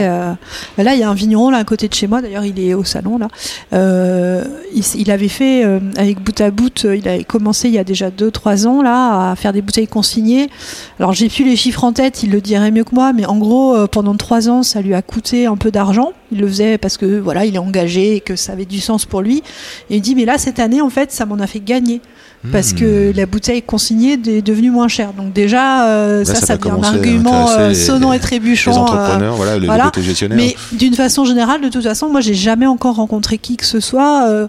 Speaker 5: euh. Là, il y a un vigneron là à côté de chez moi. D'ailleurs, il est au salon là. Euh, il, avait fait euh, avec bout à bout. euh, il avait commencé il y a déjà 2-3 ans là à faire des bouteilles consignées. Alors j'ai plus les chiffres en tête. Il le dirait mieux que moi, mais en gros, euh, pendant 3 ans, ça lui a coûté un peu d'argent. Il le faisait parce que voilà, il est engagé et que ça avait du sens pour lui. Et il dit mais là cette année, en fait, ça m'en a fait gagner parce
Speaker 1: Hmm.
Speaker 5: que la bouteille consignée est devenue moins chère. Donc déjà, euh,
Speaker 1: Là,
Speaker 5: ça,
Speaker 1: ça
Speaker 5: devient un argument euh,
Speaker 1: les-
Speaker 5: sonnant et
Speaker 1: Les
Speaker 5: trébuchant. euh,
Speaker 1: entrepreneurs, voilà, les
Speaker 5: voilà.
Speaker 1: côtés gestionnaires.
Speaker 5: mais d'une façon générale, de toute façon, moi, j'ai jamais encore rencontré qui que ce soit euh,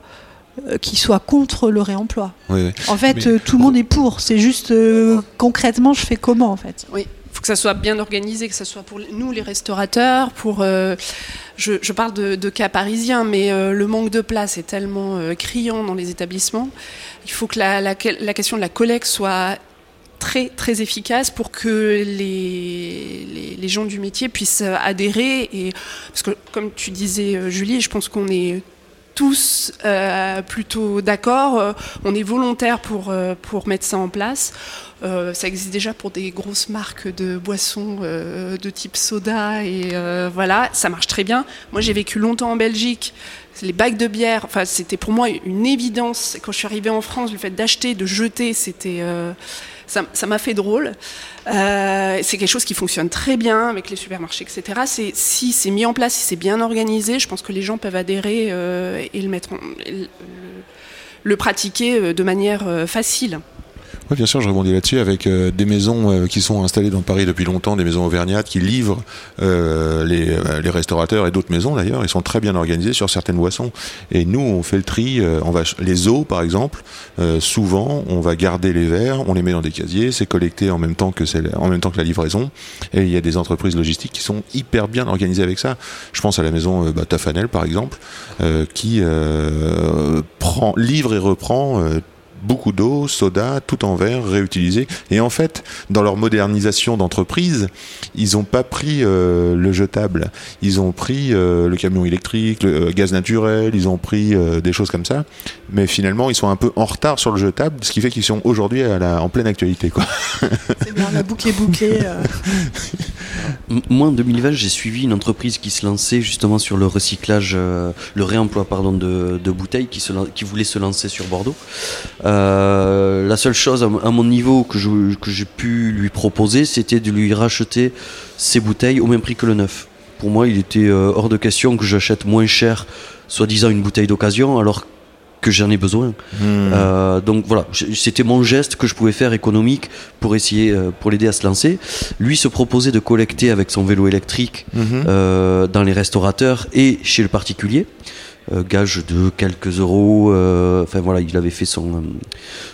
Speaker 5: qui soit contre le réemploi.
Speaker 1: Oui, oui.
Speaker 5: En fait,
Speaker 1: Mais-
Speaker 5: tout le monde est pour. C'est juste euh, concrètement, je fais comment en fait?
Speaker 3: Oui, que ça soit bien organisé, que ça soit pour nous les restaurateurs, pour. euh, je, parle de, cas parisiens, mais euh, le manque de place est tellement euh, criant dans les établissements. Il faut que la, question de la collecte soit très très efficace pour que les, les, les gens du métier puissent adhérer et parce que comme tu disais Julie, je pense qu'on est tous euh, plutôt d'accord, euh, on est volontaire pour euh, pour mettre ça en place. Euh, ça existe déjà pour des grosses marques de boissons de type soda et voilà, ça marche très bien. Moi, j'ai vécu longtemps en Belgique. Les bacs de bière, enfin, c'était pour moi une évidence. Quand je suis arrivée en France, le fait d'acheter, de jeter, c'était euh, ça m'a fait drôle. Euh, c'est quelque chose qui fonctionne très bien avec les supermarchés, etc. Si c'est mis en place, si c'est bien organisé, je pense que les gens peuvent adhérer euh, et le mettre, en- le, le pratiquer euh, de manière euh, facile.
Speaker 1: Oui, bien sûr, je rebondis là-dessus avec euh, des maisons euh, qui sont installées dans Paris depuis longtemps, des maisons auvergnates qui livrent euh, les, euh, les restaurateurs et d'autres maisons d'ailleurs. Ils sont très bien organisés sur certaines boissons. Et nous, on fait le tri. euh, on va les eaux, par exemple. euh, souvent, on va garder les verres, on les met dans des casiers, c'est collecté en même temps que c'est en même temps que la livraison. Et il y a des entreprises logistiques qui sont hyper bien organisées avec ça. Je pense à la maison bah, Tafanel, par exemple, qui prend livre et reprend. Beaucoup d'eau, soda, tout en verre, réutilisé. Et en fait, dans leur modernisation d'entreprise, ils n'ont pas pris euh, le jetable. Ils ont pris euh, le camion électrique, le euh, gaz naturel, ils ont pris des choses comme ça. Mais finalement, ils sont un peu en retard sur le jetable, ce qui fait qu'ils sont aujourd'hui en pleine actualité. Quoi. [LAUGHS]
Speaker 5: C'est bien, la boucle est bouclée. euh. [LAUGHS]
Speaker 4: Moi, en 2020, j'ai suivi une entreprise qui se lançait justement sur le recyclage, euh, le réemploi pardon, de, de bouteilles, qui, se, lan- qui voulait se lancer sur Bordeaux. Euh, la seule chose à, mon niveau que je- que j'ai pu lui proposer, c'était de lui racheter ses bouteilles au même prix que le neuf. Pour moi, il était euh, hors de question que j'achète moins cher, soi-disant une bouteille d'occasion, alors que j'en ai besoin. Euh, donc voilà, c'était mon geste que je pouvais faire économique pour essayer, euh, pour l'aider à se lancer. Lui se proposait de collecter avec son vélo électrique
Speaker 1: Mhm.
Speaker 4: euh, dans les restaurateurs et chez le particulier. Gage de quelques euros. euh, Enfin voilà, il avait fait son,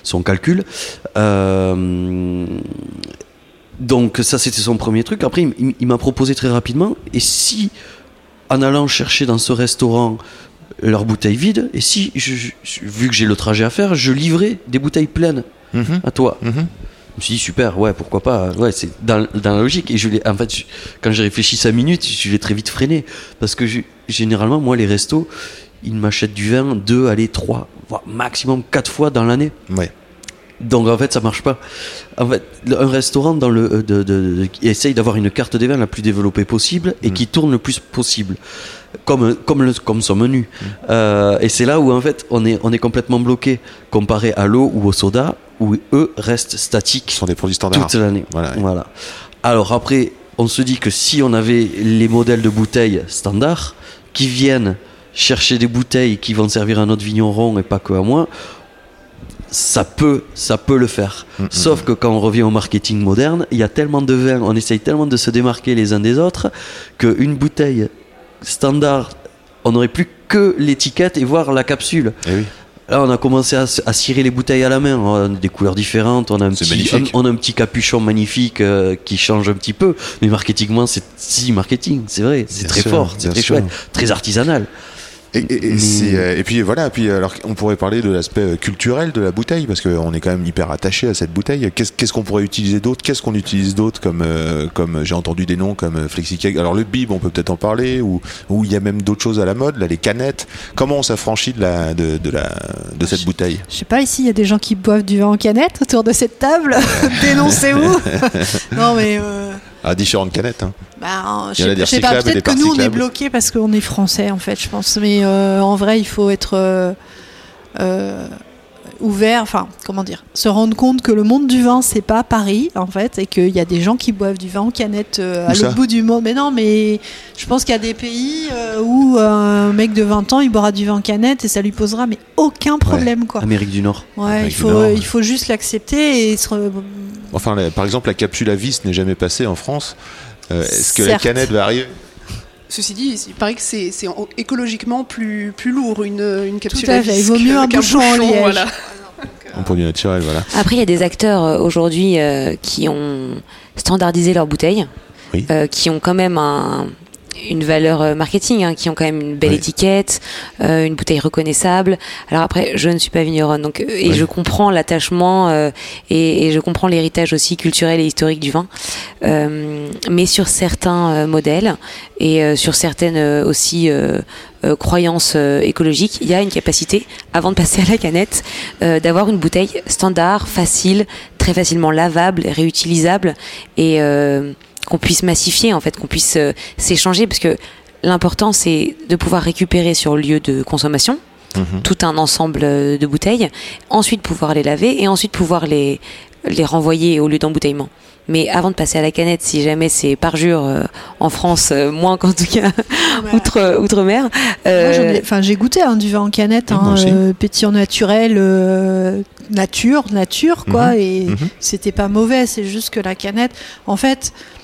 Speaker 4: son calcul. Euh, donc ça c'était son premier truc. Après il m'a proposé très rapidement. Et si en allant chercher dans ce restaurant leurs bouteilles vides, et si je- je- vu que j'ai le trajet à faire, je livrais des bouteilles pleines
Speaker 1: Mhm.
Speaker 4: à toi.
Speaker 1: Mhm.
Speaker 4: Je me suis dit super, ouais, pourquoi pas. Ouais, c'est dans, dans la logique. Et je en fait, je- quand j'ai réfléchi 5 minutes, je l'ai très vite freiné. Parce que généralement, moi, les restos, ils m'achètent du vin 2, allez, 3, voire maximum 4 fois dans l'année.
Speaker 1: Ouais.
Speaker 4: Donc en fait, ça marche pas. En fait, un restaurant dans le, euh, de, de- de- qui essaye d'avoir une carte des vins la plus développée possible et qui tourne le plus possible, comme comme le, comme son menu. Euh, et c'est là où en fait on est on est complètement bloqué comparé à l'eau ou au soda où eux restent
Speaker 1: Ce
Speaker 4: statiques
Speaker 1: sont des produits standards.
Speaker 4: toute l'année.
Speaker 1: Voilà.
Speaker 4: Voilà. Alors après, on se dit que si on avait les modèles de bouteilles standards qui viennent chercher des bouteilles qui vont servir à notre vigneron et pas que à moi, ça peut, ça peut le faire.
Speaker 1: Mm,
Speaker 4: Sauf que quand on revient au marketing moderne, il y a tellement de vins, on essaye tellement de se démarquer les uns des autres qu'une bouteille standard, on n'aurait plus que l'étiquette et voir la capsule.
Speaker 1: Eh oui.
Speaker 4: Là, on a commencé à, à cirer les bouteilles à la main. On a des couleurs différentes. On a un, petit, on a un petit capuchon magnifique euh, qui change un petit peu. Mais marketingement, c'est si marketing, c'est vrai. C'est très
Speaker 1: sûr,
Speaker 4: fort, c'est très
Speaker 1: sûr.
Speaker 4: chouette, très artisanal.
Speaker 1: Et, et- et
Speaker 4: Mais-
Speaker 1: c'est, euh, et puis voilà, puis alors on pourrait parler de l'aspect euh, culturel de la bouteille parce qu'on est quand même hyper attaché à cette bouteille. Qu'est-ce qu'on pourrait utiliser d'autre? Qu'est-ce qu'on utilise d'autre comme euh, comme j'ai entendu des noms comme euh, FlexiCake. Alors le bib, on peut peut-être en parler ou ou il y a même d'autres choses à la mode, là les canettes. Comment on s'affranchit de la de, de la de cette bouteille?
Speaker 5: Je sais pas, ici, il y a des gens qui boivent du vin en canette autour de cette table. [LAUGHS] Dénoncez-vous [LAUGHS] Non, mais. euh,
Speaker 1: À différentes canettes. Hein.
Speaker 5: bah,
Speaker 1: Il y en a
Speaker 5: je sais- pas, peut-être que nous, on est bloqués parce qu'on est français, en fait, je pense. Mais euh, en vrai, il faut être. euh, euh, ouvert, enfin, comment dire, se rendre compte que le monde du vin, c'est pas Paris, en fait, et qu'il y a des gens qui boivent du vin en canette euh, à l'autre bout du monde. Mais non, mais je pense qu'il y a des pays euh, où un mec de 20 ans, il boira du vin en canette et ça lui posera mais aucun problème, quoi.
Speaker 4: Amérique du Nord.
Speaker 5: Ouais,
Speaker 1: Amérique
Speaker 5: il
Speaker 1: du
Speaker 5: faut,
Speaker 1: Nord.
Speaker 5: il faut juste l'accepter et se
Speaker 1: Enfin, la- par exemple, la capsule à vis n'est jamais passée en France. Euh, Est-ce que la canette va arriver?
Speaker 3: Ceci dit, il paraît que c'est c'est en- écologiquement plus, plus lourd une, une capsule
Speaker 5: à
Speaker 3: vis
Speaker 5: il vaut mieux un bouchon en liège.
Speaker 3: voilà.
Speaker 1: En produit naturel, voilà.
Speaker 2: Après, il y a des acteurs euh, aujourd'hui euh, qui ont standardisé leurs bouteilles,
Speaker 1: Oui.
Speaker 2: euh, qui ont quand même un- une valeur euh, marketing, hein, qui ont quand même une belle
Speaker 1: Oui.
Speaker 2: étiquette, euh, une bouteille reconnaissable. Alors après, je ne suis pas vigneronne, donc euh, et
Speaker 1: Oui.
Speaker 2: je comprends l'attachement euh, et, et je comprends l'héritage aussi culturel et historique du vin. Euh, mais sur certains euh, modèles et euh, sur certaines euh, aussi croyances écologiques, il y a une capacité, avant de passer à la canette, euh, d'avoir une bouteille standard, facile, très facilement lavable, réutilisable et euh, qu'on puisse massifier en fait, qu'on puisse euh, s'échanger parce que l'important c'est de pouvoir récupérer sur le lieu de consommation
Speaker 1: Mhm.
Speaker 2: tout un ensemble euh, de bouteilles, ensuite pouvoir les laver et ensuite pouvoir les, les renvoyer au lieu d'embouteillement. Mais avant de passer à la canette, si jamais c'est parjure euh, en France, euh, moins qu'en tout cas outre, outre-mer, euh,
Speaker 5: enfin, j'ai goûté hein, du vin en canette, hein, euh, pétillant naturel, euh, nature, nature, quoi.
Speaker 1: Mhm,
Speaker 5: Et
Speaker 1: mhm.
Speaker 5: c'était pas mauvais, c'est juste que la canette, en fait, euh,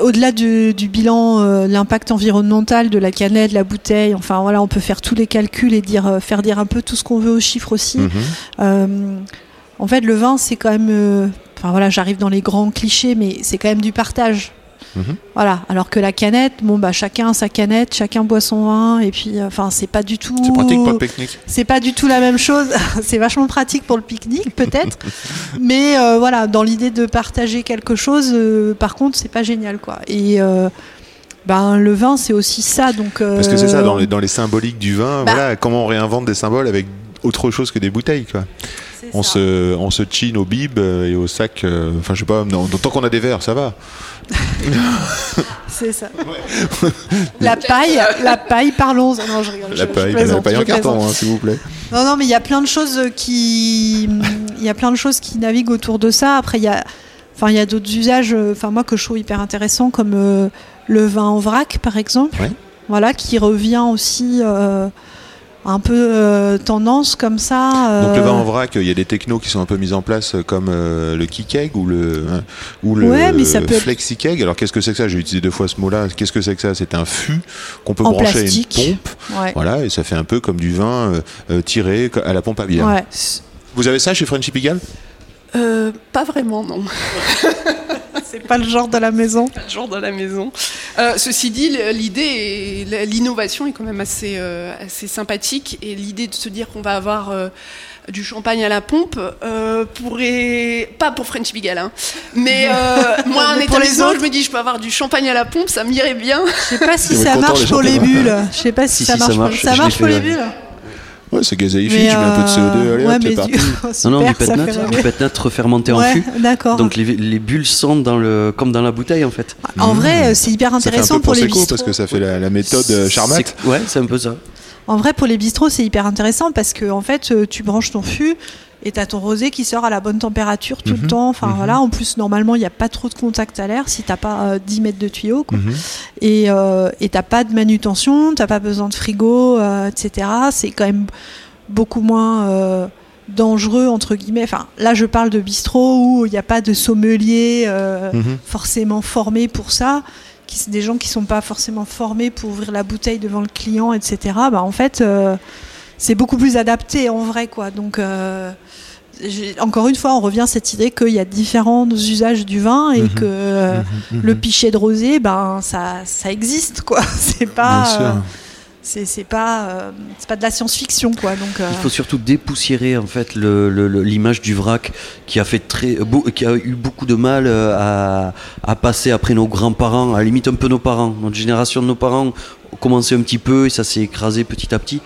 Speaker 5: au-delà du, du bilan, euh, l'impact environnemental de la canette, de la bouteille, enfin voilà, on peut faire tous les calculs et dire, euh, faire dire un peu tout ce qu'on veut aux chiffres aussi.
Speaker 1: Mhm.
Speaker 5: Euh, en fait, le vin, c'est quand même. euh, Enfin voilà, j'arrive dans les grands clichés, mais c'est quand même du partage.
Speaker 1: Mhm.
Speaker 5: Voilà. Alors que la canette, bon bah chacun a sa canette, chacun boit son vin et puis euh, enfin c'est pas du tout.
Speaker 1: C'est pratique pour le pique-nique.
Speaker 5: C'est pas du tout la même chose. [LAUGHS] c'est vachement pratique pour le pique-nique peut-être, [LAUGHS] mais euh, voilà dans l'idée de partager quelque chose, euh, par contre c'est pas génial quoi. Et ben le vin c'est aussi ça donc.
Speaker 1: Parce que c'est ça, dans les, dans les symboliques du vin,
Speaker 5: Bah.
Speaker 1: voilà, comment on réinvente des symboles avec autre chose que des bouteilles, quoi. On
Speaker 5: ça.
Speaker 1: se, on se chine au bib et au sac, enfin, je sais pas, non, tant qu'on a des verres, ça va. [LAUGHS]
Speaker 5: C'est ça. la paille, la paille, parlons. Non, je rigole. je-
Speaker 1: La
Speaker 5: je
Speaker 1: paille, la
Speaker 5: plaisante,
Speaker 1: paille en
Speaker 5: je
Speaker 1: carton, hein, s'il vous plaît.
Speaker 5: Non, non, mais il y a plein de choses qui, il y a plein de choses qui naviguent autour de ça. Après, il y a, enfin, il y a d'autres usages, euh, enfin moi que je trouve hyper intéressants, comme euh, le vin en vrac, par exemple.
Speaker 1: Ouais.
Speaker 5: Voilà, qui revient aussi euh, un peu euh, tendance comme ça.
Speaker 1: Donc le
Speaker 5: euh,
Speaker 1: vin en vrac, il y a des technos qui sont un peu mis en place euh, comme euh, le kikeg ou le hein, ou le
Speaker 5: Ouais, mais ça peut être-
Speaker 1: flexikeg. Alors qu'est-ce que c'est que ça? J'ai utilisé deux fois ce mot-là. Qu'est-ce que c'est que ça? C'est un fût qu'on peut
Speaker 5: En
Speaker 1: brancher à
Speaker 5: plastique.
Speaker 1: une pompe.
Speaker 5: ouais.
Speaker 1: Voilà, et ça fait un peu comme du vin euh, euh, tiré à la pompe à bière.
Speaker 5: Ouais.
Speaker 1: Vous avez ça chez Frenchy Pigalle?
Speaker 3: Euh, pas vraiment, non. [LAUGHS]
Speaker 5: C'est pas le genre de la maison.
Speaker 3: Pas le genre de la maison. Euh, ceci dit, l'idée et l'innovation est quand même assez, euh, assez sympathique. Et l'idée de se dire qu'on va avoir euh, du champagne à la pompe euh, pourrait. Pas pour French Bigal, hein. Mais euh, [LAUGHS] moi, en
Speaker 5: pour les autres
Speaker 3: je me dis, je peux avoir du champagne à la pompe, ça m'irait bien.
Speaker 5: Je sais pas [LAUGHS] si ça marche pour les bulles. Je sais pas si, ça marche.
Speaker 4: ça
Speaker 5: pour-
Speaker 4: marche,
Speaker 5: les bulles.
Speaker 1: Ouais, c'est gazéifique, je mets un peu de CO2,
Speaker 5: euh,
Speaker 1: allez,
Speaker 5: ouais,
Speaker 1: hop, c'est parti. [LAUGHS]
Speaker 4: Non, non, du
Speaker 5: rêver.
Speaker 4: du pet nut refermenté en fût.
Speaker 5: d'accord.
Speaker 4: Donc les, les bulles sont dans le, comme dans la bouteille en fait.
Speaker 5: En vrai, euh, c'est hyper
Speaker 1: Ça fait un
Speaker 5: intéressant
Speaker 1: peu
Speaker 5: pour les
Speaker 1: parce que ça fait la, la méthode euh, Charmat.
Speaker 4: Ouais, c'est un peu ça.
Speaker 5: En vrai, pour les bistrots, c'est hyper intéressant parce que en fait, euh, tu branches ton fût et t'as ton rosé qui sort à la bonne température tout
Speaker 1: Mhm,
Speaker 5: le temps. Enfin
Speaker 1: mhm.
Speaker 5: voilà. En plus, normalement, il n'y a pas trop de contact à l'air si t'as pas euh, 10 mètres de tuyau. Quoi.
Speaker 1: Mhm.
Speaker 5: Et euh, et t'as pas de manutention, t'as pas besoin de frigo, euh, etc. C'est quand même beaucoup moins euh, dangereux entre guillemets. Enfin, là, je parle de bistrot où il n'y a pas de sommelier.
Speaker 1: Mhm.
Speaker 5: forcément formés pour ça, qui sont des gens qui sont pas forcément formés pour ouvrir la bouteille devant le client, etc. Bah en fait, euh, c'est beaucoup plus adapté en vrai, quoi. Donc euh, encore une fois, on revient à cette idée qu'il y a différents usages du vin et
Speaker 1: Mhm.
Speaker 5: que euh,
Speaker 1: Mhm.
Speaker 5: le pichet de rosé, ben ça, ça existe, quoi. [LAUGHS] C'est
Speaker 1: Bien
Speaker 5: pas,
Speaker 1: sûr.
Speaker 5: C'est pas, euh, pas de la science-fiction, quoi. Donc euh,
Speaker 4: Il faut surtout dépoussiérer en fait l'image du vrac qui a fait très, a eu beaucoup de mal euh, à, passer après nos grands-parents, à la limite un peu nos parents, notre génération de nos parents commencé un petit peu et ça s'est écrasé petit à petit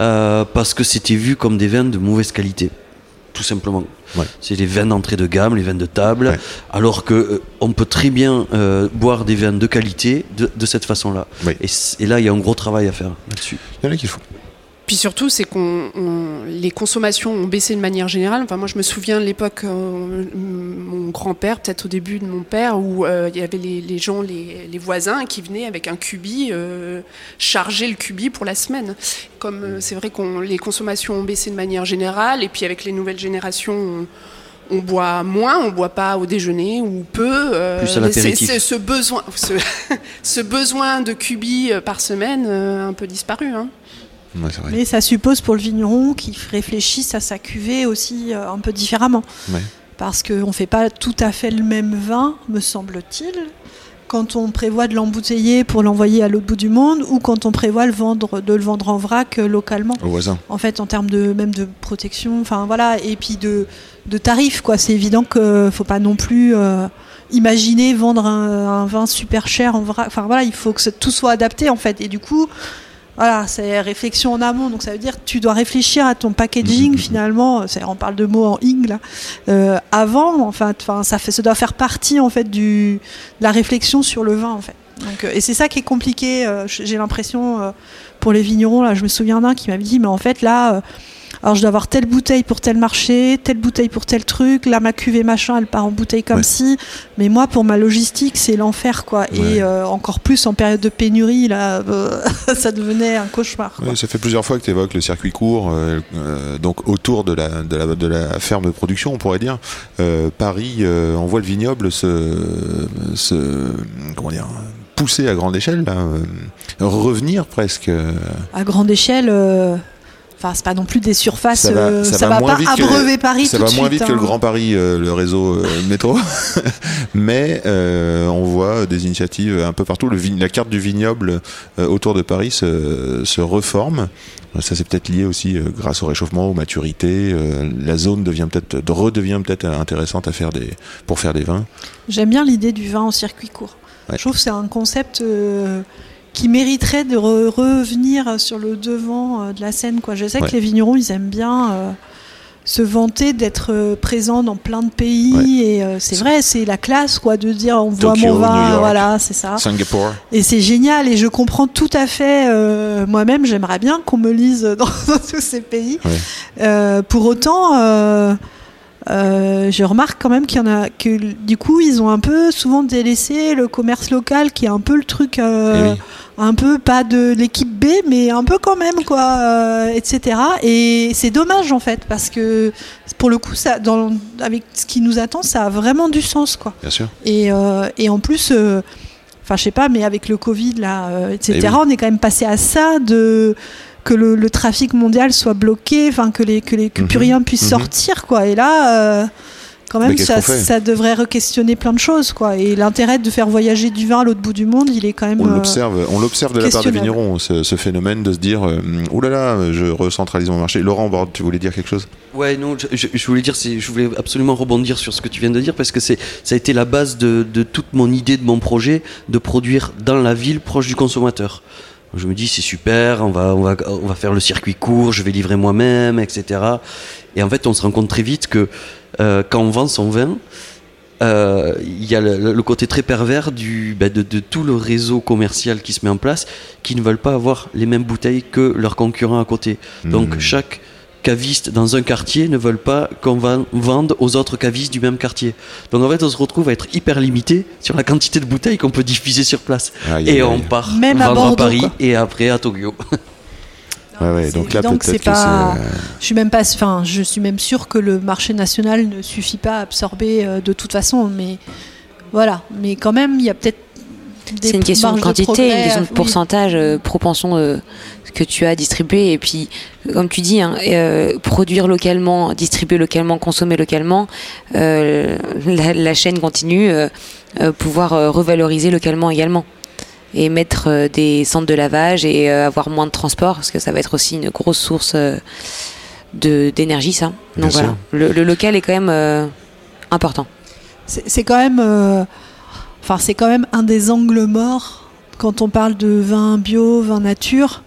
Speaker 4: euh, parce que c'était vu comme des vins de mauvaise qualité, tout simplement.
Speaker 1: Ouais.
Speaker 4: C'est les vins d'entrée de gamme, les vins de table,
Speaker 1: Ouais.
Speaker 4: alors que euh, on peut très bien euh, boire des vins de qualité de, de cette façon-là.
Speaker 1: Ouais.
Speaker 4: Et, là, il y a un gros travail à faire là-dessus.
Speaker 1: Il y en a qui le font.
Speaker 3: Puis surtout, c'est qu'on on- les consommations ont baissé de manière générale. Enfin, moi, je me souviens de l'époque, euh, mon grand-père, peut-être au début de mon père, où euh, il y avait les, les gens, les, les voisins, qui venaient avec un cubi, euh, charger le cubi pour la semaine. Comme euh, c'est vrai qu'on les consommations ont baissé de manière générale, et puis avec les nouvelles générations. On, on boit moins, on boit pas au déjeuner ou peu. euh, c'est- c'est- ce besoin, [LAUGHS] ce, ce besoin de cubi par semaine euh, a un peu disparu. Hein.
Speaker 1: Ouais, c'est vrai.
Speaker 5: Mais ça suppose pour le vigneron qu'il réfléchisse à sa cuvée aussi euh, un peu différemment.
Speaker 1: Ouais.
Speaker 5: Parce qu'on ne fait pas tout à fait le même vin, me semble-t-il, quand on prévoit de l'embouteiller pour l'envoyer à l'autre bout du monde ou quand on prévoit le vendre, de le vendre en vrac euh, localement.
Speaker 1: Au voisin.
Speaker 5: En fait, en termes de même de protection, enfin voilà, et puis de, de tarifs, quoi. C'est évident qu'il faut pas non plus euh, imaginer vendre un, un vin super cher en vrac. Enfin voilà, il faut que tout soit adapté en fait. Et du coup, voilà, c'est réflexion en amont. Donc ça veut dire que tu dois réfléchir à ton packaging
Speaker 1: Mhm.
Speaker 5: finalement. On parle de mots en ing là. Euh, avant, enfin, enfin, ça fait, ça doit faire partie en fait du de la réflexion sur le vin en fait. Donc, euh, et c'est ça qui est compliqué. euh, J'ai l'impression euh, pour les vignerons là. Je me souviens d'un qui m'avait dit, mais en fait là. Alors je dois avoir telle bouteille pour tel marché, telle bouteille pour tel truc, là ma cuvée machin elle part en bouteille comme ci, mais moi pour ma logistique c'est l'enfer quoi, et euh, encore plus en période de pénurie là, euh, [LAUGHS] ça devenait un cauchemar. quoi.
Speaker 1: Ça fait plusieurs fois que tu évoques le circuit court, euh, donc autour de la, de, la, de la ferme de production, on pourrait dire. Paris, on voit le vignoble se, se comment dire, pousser à grande échelle, là, revenir presque.
Speaker 5: À grande échelle, enfin c'est pas non plus des surfaces.
Speaker 1: Ça va-
Speaker 5: euh,
Speaker 1: ça
Speaker 5: ça,
Speaker 1: va
Speaker 5: pas abreuver Paris
Speaker 1: Ça
Speaker 5: tout
Speaker 1: va moins vite que le
Speaker 5: hein.
Speaker 1: Grand Paris, euh, le réseau euh, [LAUGHS] métro, [LAUGHS] mais on voit des initiatives un peu partout. Le la carte du vignoble autour de Paris se, se reforme. Ça c'est peut-être lié aussi euh, grâce au réchauffement, aux maturités. Euh, la zone devient peut-être redevient peut-être intéressante à faire des pour faire des vins.
Speaker 5: J'aime bien l'idée du vin en circuit court.
Speaker 1: Ouais.
Speaker 5: Je trouve que c'est un concept euh, qui mériterait de re- revenir sur le devant euh, de la scène. Quoi. Je sais
Speaker 1: Ouais.
Speaker 5: que les vignerons, ils aiment bien euh, se vanter d'être euh, présents dans plein de pays.
Speaker 1: Ouais.
Speaker 5: Et euh, c'est vrai, c'est la classe quoi, de dire on voit mon vin. Voilà, c'est ça.
Speaker 1: Singapour.
Speaker 5: Et c'est génial. Et je comprends tout à fait. euh, Moi-même, j'aimerais bien qu'on me lise [LAUGHS] dans, dans tous ces pays.
Speaker 1: Ouais.
Speaker 5: Pour autant. Euh, je remarque quand même qu'il y en a que du coup ils ont un peu souvent délaissé le commerce local qui est un peu le truc euh,
Speaker 1: Eh oui.
Speaker 5: un peu pas de l'équipe B mais un peu quand même quoi euh, etc et c'est dommage en fait parce que pour le coup ça dans avec ce qui nous attend ça a vraiment du sens quoi
Speaker 1: Bien sûr.
Speaker 5: et, et en plus enfin je sais pas mais avec le Covid là etc
Speaker 1: Eh oui.
Speaker 5: on est quand même passé à ça de que le, le trafic mondial soit bloqué enfin que les que les que plus
Speaker 1: Mhm.
Speaker 5: rien puisse
Speaker 1: Mhm.
Speaker 5: sortir quoi et là euh, quand même ça, devrait re-questionner plein de choses quoi et l'intérêt de faire voyager du vin à l'autre bout du monde il est quand même
Speaker 1: On
Speaker 5: euh,
Speaker 1: l'observe, on l'observe de la part des vignerons, ce, ce phénomène de se dire, euh, là là, je recentralise mon marché. Laurent Borde, tu voulais dire quelque chose?
Speaker 4: Ouais, non, je, voulais dire, je voulais absolument rebondir sur ce que tu viens de dire parce que c'est, ça a été la base de, de toute mon idée de mon projet de produire dans la ville proche du consommateur. Je me dis c'est super, on va, on va, on va faire le circuit court, je vais livrer moi-même, etc. Et en fait, on se rend compte très vite que euh, quand on vend son vin, euh, il y a le, le côté très pervers du, bah, de, de tout le réseau commercial qui se met en place, qui ne veulent pas avoir les mêmes bouteilles que leurs concurrents à côté. Donc
Speaker 1: Hmm.
Speaker 4: chaque caviste dans un quartier ne veulent pas qu'on va- vende aux autres cavistes du même quartier. Donc en fait, on se retrouve à être hyper limité sur la quantité de bouteilles qu'on peut diffuser sur place.
Speaker 1: Aïe,
Speaker 4: Et
Speaker 1: aïe,
Speaker 4: on part
Speaker 5: Même à
Speaker 4: vendre à
Speaker 5: Bordeaux,
Speaker 4: Paris
Speaker 5: quoi.
Speaker 4: et après à Tokyo. [LAUGHS]
Speaker 1: Ouais, ouais, donc là
Speaker 5: c'est pas-
Speaker 1: euh,
Speaker 5: je suis même pas enfin je suis même sûr que le marché national ne suffit pas à absorber euh, de toute façon mais voilà mais quand même il y a peut-être
Speaker 2: C'est une question de quantité,
Speaker 5: progrès
Speaker 2: une question de
Speaker 5: oui.
Speaker 2: pourcentage, euh, propension euh, que tu as distribué. Et puis, comme tu dis, hein, euh, produire localement, distribuer localement, consommer localement, euh, la, la chaîne continue, euh, euh, pouvoir euh, revaloriser localement également. Et mettre euh, des centres de lavage et euh, avoir moins de transport, parce que ça va être aussi une grosse source euh, de- d'énergie, ça.
Speaker 1: Bien
Speaker 2: Donc voilà, le, le local est quand même euh, important.
Speaker 5: C'est c'est quand même, euh, enfin c'est quand même un des angles morts quand on parle de vin bio, vin nature.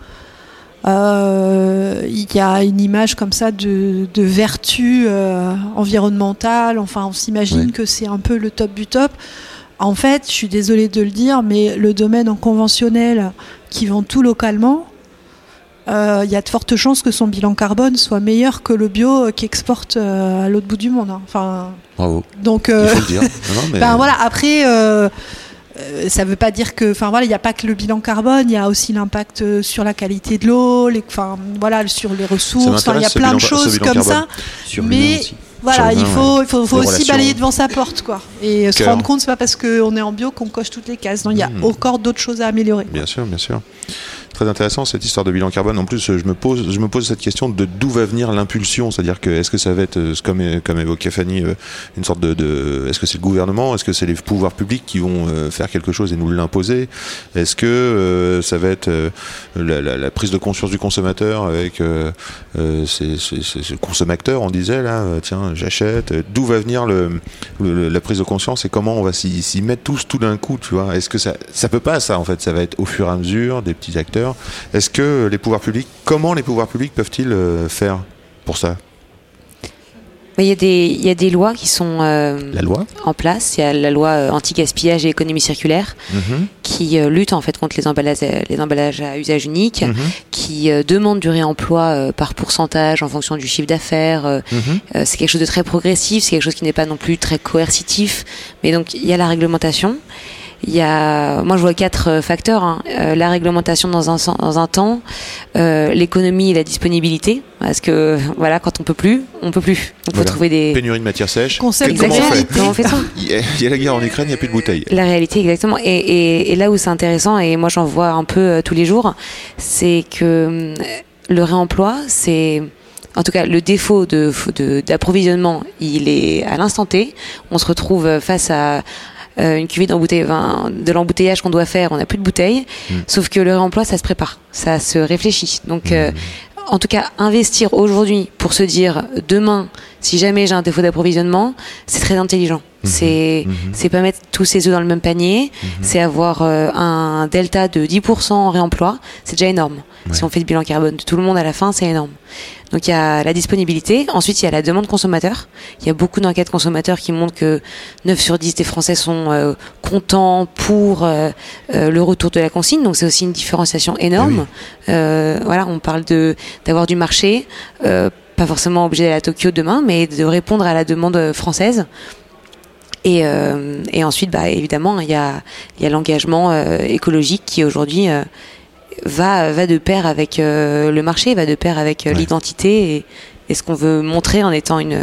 Speaker 5: Euh, Il y a une image comme ça de, de vertu euh, environnementale. Enfin, on s'imagine que c'est un peu le top du top. En fait, je suis désolée de le dire, mais le domaine en conventionnel qui vend tout localement, euh, il y a de fortes chances que son bilan carbone soit meilleur que le bio euh, qui exporte euh, à l'autre bout du monde. hein. Enfin,
Speaker 1: Bravo,
Speaker 5: donc,
Speaker 1: il
Speaker 5: euh,
Speaker 1: faut le dire. Non, non, [LAUGHS] mais-
Speaker 5: ben voilà, après, euh, euh, ça veut pas dire que. Enfin voilà, il n'y a pas que le bilan carbone, il y a aussi l'impact euh, sur la qualité de l'eau, enfin voilà, sur les ressources. Il y a plein de
Speaker 1: bilan-
Speaker 5: choses comme
Speaker 1: carbone.
Speaker 5: ça.
Speaker 4: Sur
Speaker 5: Mais-. Voilà, il faut, il faut, aussi
Speaker 1: relations.
Speaker 5: balayer devant sa porte, quoi. Et euh, se rendre compte, c'est pas parce qu'on est en bio qu'on coche toutes les cases. Non, il y a
Speaker 1: Mhm.
Speaker 5: encore d'autres choses à améliorer.
Speaker 1: Bien sûr, bien sûr. Très intéressant cette histoire de bilan carbone. En plus, je me pose, je me pose cette question de d'où va venir l'impulsion. C'est-à-dire que est-ce que ça va être, euh, comme, comme évoquait Fanny, euh, une sorte de, est-ce que c'est le gouvernement, est-ce que c'est les pouvoirs publics qui vont euh, faire quelque chose et nous l'imposer? Est-ce que euh, ça va être euh, la, prise de conscience du consommateur avec euh, euh, ces- ces- ces- ce consommateur, on disait là, euh, tiens, j'achète. Euh, D'où va venir le, la prise de conscience et comment on va s'y mettre tous tout d'un coup, tu vois? Est-ce que ça, ça peut pas ça en fait? Ça va être au fur et à mesure des petits acteurs. Est-ce que les pouvoirs publics, comment les pouvoirs publics peuvent-ils euh, faire pour ça?
Speaker 2: Il y, a des- il y a des lois qui sont euh,
Speaker 1: La loi?
Speaker 2: en place. Il y a la loi euh, anti-gaspillage et économie circulaire
Speaker 1: Mhm,
Speaker 2: qui euh, lutte en fait contre les emballages, les emballages à usage unique,
Speaker 1: mhm,
Speaker 2: qui euh, demande du réemploi euh, par pourcentage en fonction du chiffre d'affaires. euh,
Speaker 1: mhm.
Speaker 2: euh, c'est quelque chose de très progressif, c'est quelque chose qui n'est pas non plus très coercitif. Mais donc il y a la réglementation. Il y a, moi je vois quatre euh, facteurs hein. Euh, la réglementation dans un dans un temps, euh, l'économie et la disponibilité, parce que [LAUGHS] voilà quand on peut plus, on peut plus. On peut
Speaker 1: Voilà.
Speaker 2: trouver des
Speaker 1: Pénurie de matières sèches.
Speaker 5: Concept
Speaker 1: comment on fait
Speaker 5: réalité.
Speaker 2: Comment on fait ça [LAUGHS]
Speaker 1: Il y a- il y a la guerre en Ukraine, il n'y a plus de bouteilles.
Speaker 2: La réalité, exactement. Et, et- et là où c'est intéressant, et moi j'en vois un peu euh, tous les jours, c'est que euh, le réemploi, c'est en tout cas le défaut de de- d'approvisionnement, il est à l'instant T. On se retrouve face à euh, une cuvée enfin, de l'embouteillage qu'on doit faire, on n'a plus de bouteilles. Sauf que le réemploi, ça se prépare, ça se réfléchit. Donc, euh, en tout cas, investir aujourd'hui pour se dire demain, si jamais j'ai un défaut d'approvisionnement, c'est très intelligent. C'est c'est pas mettre tous ses œufs dans le même panier, c'est avoir euh, un delta de 10% en réemploi, c'est déjà énorme. Si on fait le bilan carbone de tout le monde à la fin, c'est énorme. Donc il y a la disponibilité, ensuite il y a la demande consommateur. Il y a beaucoup d'enquêtes consommateurs qui montrent que 9 sur 10 des Français sont euh, contents pour euh, euh, le retour de la consigne, donc c'est aussi une différenciation énorme. Euh, voilà, on parle de d'avoir du marché, euh, pas forcément obligé d'aller à Tokyo demain, mais de répondre à la demande française. Et, euh, et ensuite, bah, évidemment, il y a, il y a l'engagement euh, écologique qui aujourd'hui euh, va, va de pair avec euh, le marché, va de pair avec euh,
Speaker 1: Ouais.
Speaker 2: l'identité et, et ce qu'on veut montrer en étant une,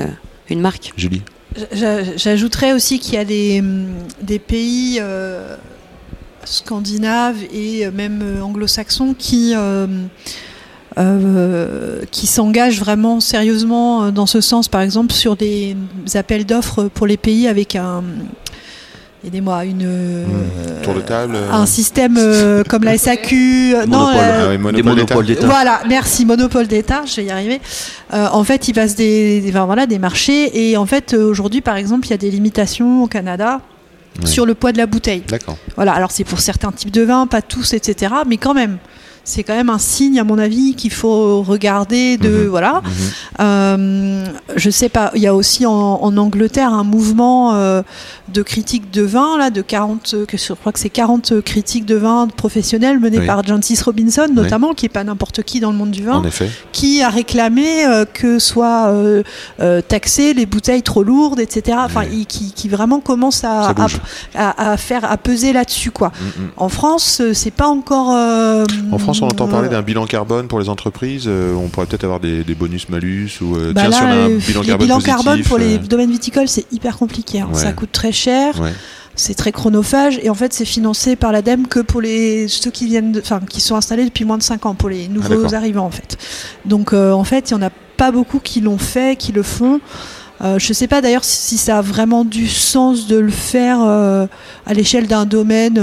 Speaker 2: une marque.
Speaker 1: Julie.
Speaker 5: J'a- J'ajouterais aussi qu'il y a des, des pays euh, scandinaves et même anglo-saxons qui, euh, qui s'engagent vraiment sérieusement euh, dans ce sens, par exemple sur des appels d'offres pour les pays avec un, aidez-moi, une, euh,
Speaker 1: Tour de table. euh,
Speaker 5: un système euh, comme la SAQ, non, la-
Speaker 1: ah oui,
Speaker 4: Des
Speaker 1: monopole
Speaker 4: monopoles
Speaker 1: d'État.
Speaker 5: voilà, merci, monopole d'État, je vais y arriver. Euh, en fait, il passe des, des- enfin, voilà, des marchés et en fait, aujourd'hui, par exemple, il y a des limitations au Canada sur le poids de la bouteille.
Speaker 1: D'accord.
Speaker 5: Voilà, alors c'est pour certains types de vins, pas tous, etc. Mais quand même, c'est quand même un signe, à mon avis, qu'il faut regarder de,
Speaker 1: Mhm.
Speaker 5: voilà.
Speaker 1: Mhm.
Speaker 5: Euh, je sais pas, il y a aussi en, en Angleterre un mouvement euh, de critiques de vin, là, de 40, euh, que je crois que c'est 40 critiques de vin professionnels menés
Speaker 1: Oui.
Speaker 5: par Jancis Robinson, notamment, qui est pas n'importe qui dans le monde du vin
Speaker 1: En effet.
Speaker 5: qui a réclamé euh, que soient euh, euh, taxées les bouteilles trop lourdes, etc. Enfin, il- qui, qui vraiment commence à, à, à- à faire, à peser là-dessus, quoi.
Speaker 1: Mm, mm.
Speaker 5: En France, euh, c'est pas encore. euh,
Speaker 1: En France, on entend parler
Speaker 5: euh,
Speaker 1: d'un bilan carbone pour les entreprises. euh, on pourrait peut-être avoir des, des bonus-malus ou euh,
Speaker 5: bah
Speaker 1: tiens, si on
Speaker 5: là,
Speaker 1: a un
Speaker 5: euh,
Speaker 1: bilan
Speaker 5: les
Speaker 1: carbone
Speaker 5: bilans
Speaker 1: positif,
Speaker 5: carbone pour les domaines viticoles, c'est hyper compliqué. hein.
Speaker 1: Ouais.
Speaker 5: Ça coûte très cher,
Speaker 1: ouais.
Speaker 5: c'est très chronophage, et en fait, c'est financé par l'ADEME que pour les ceux qui viennent, de- enfin, qui sont installés depuis moins de 5 ans, pour les nouveaux
Speaker 1: Ah, d'accord.
Speaker 5: arrivants, en fait. Donc, euh, en fait, il y en a pas beaucoup qui l'ont fait, qui le font. Euh, je sais pas d'ailleurs si, si ça a vraiment du sens de le faire euh, à l'échelle d'un domaine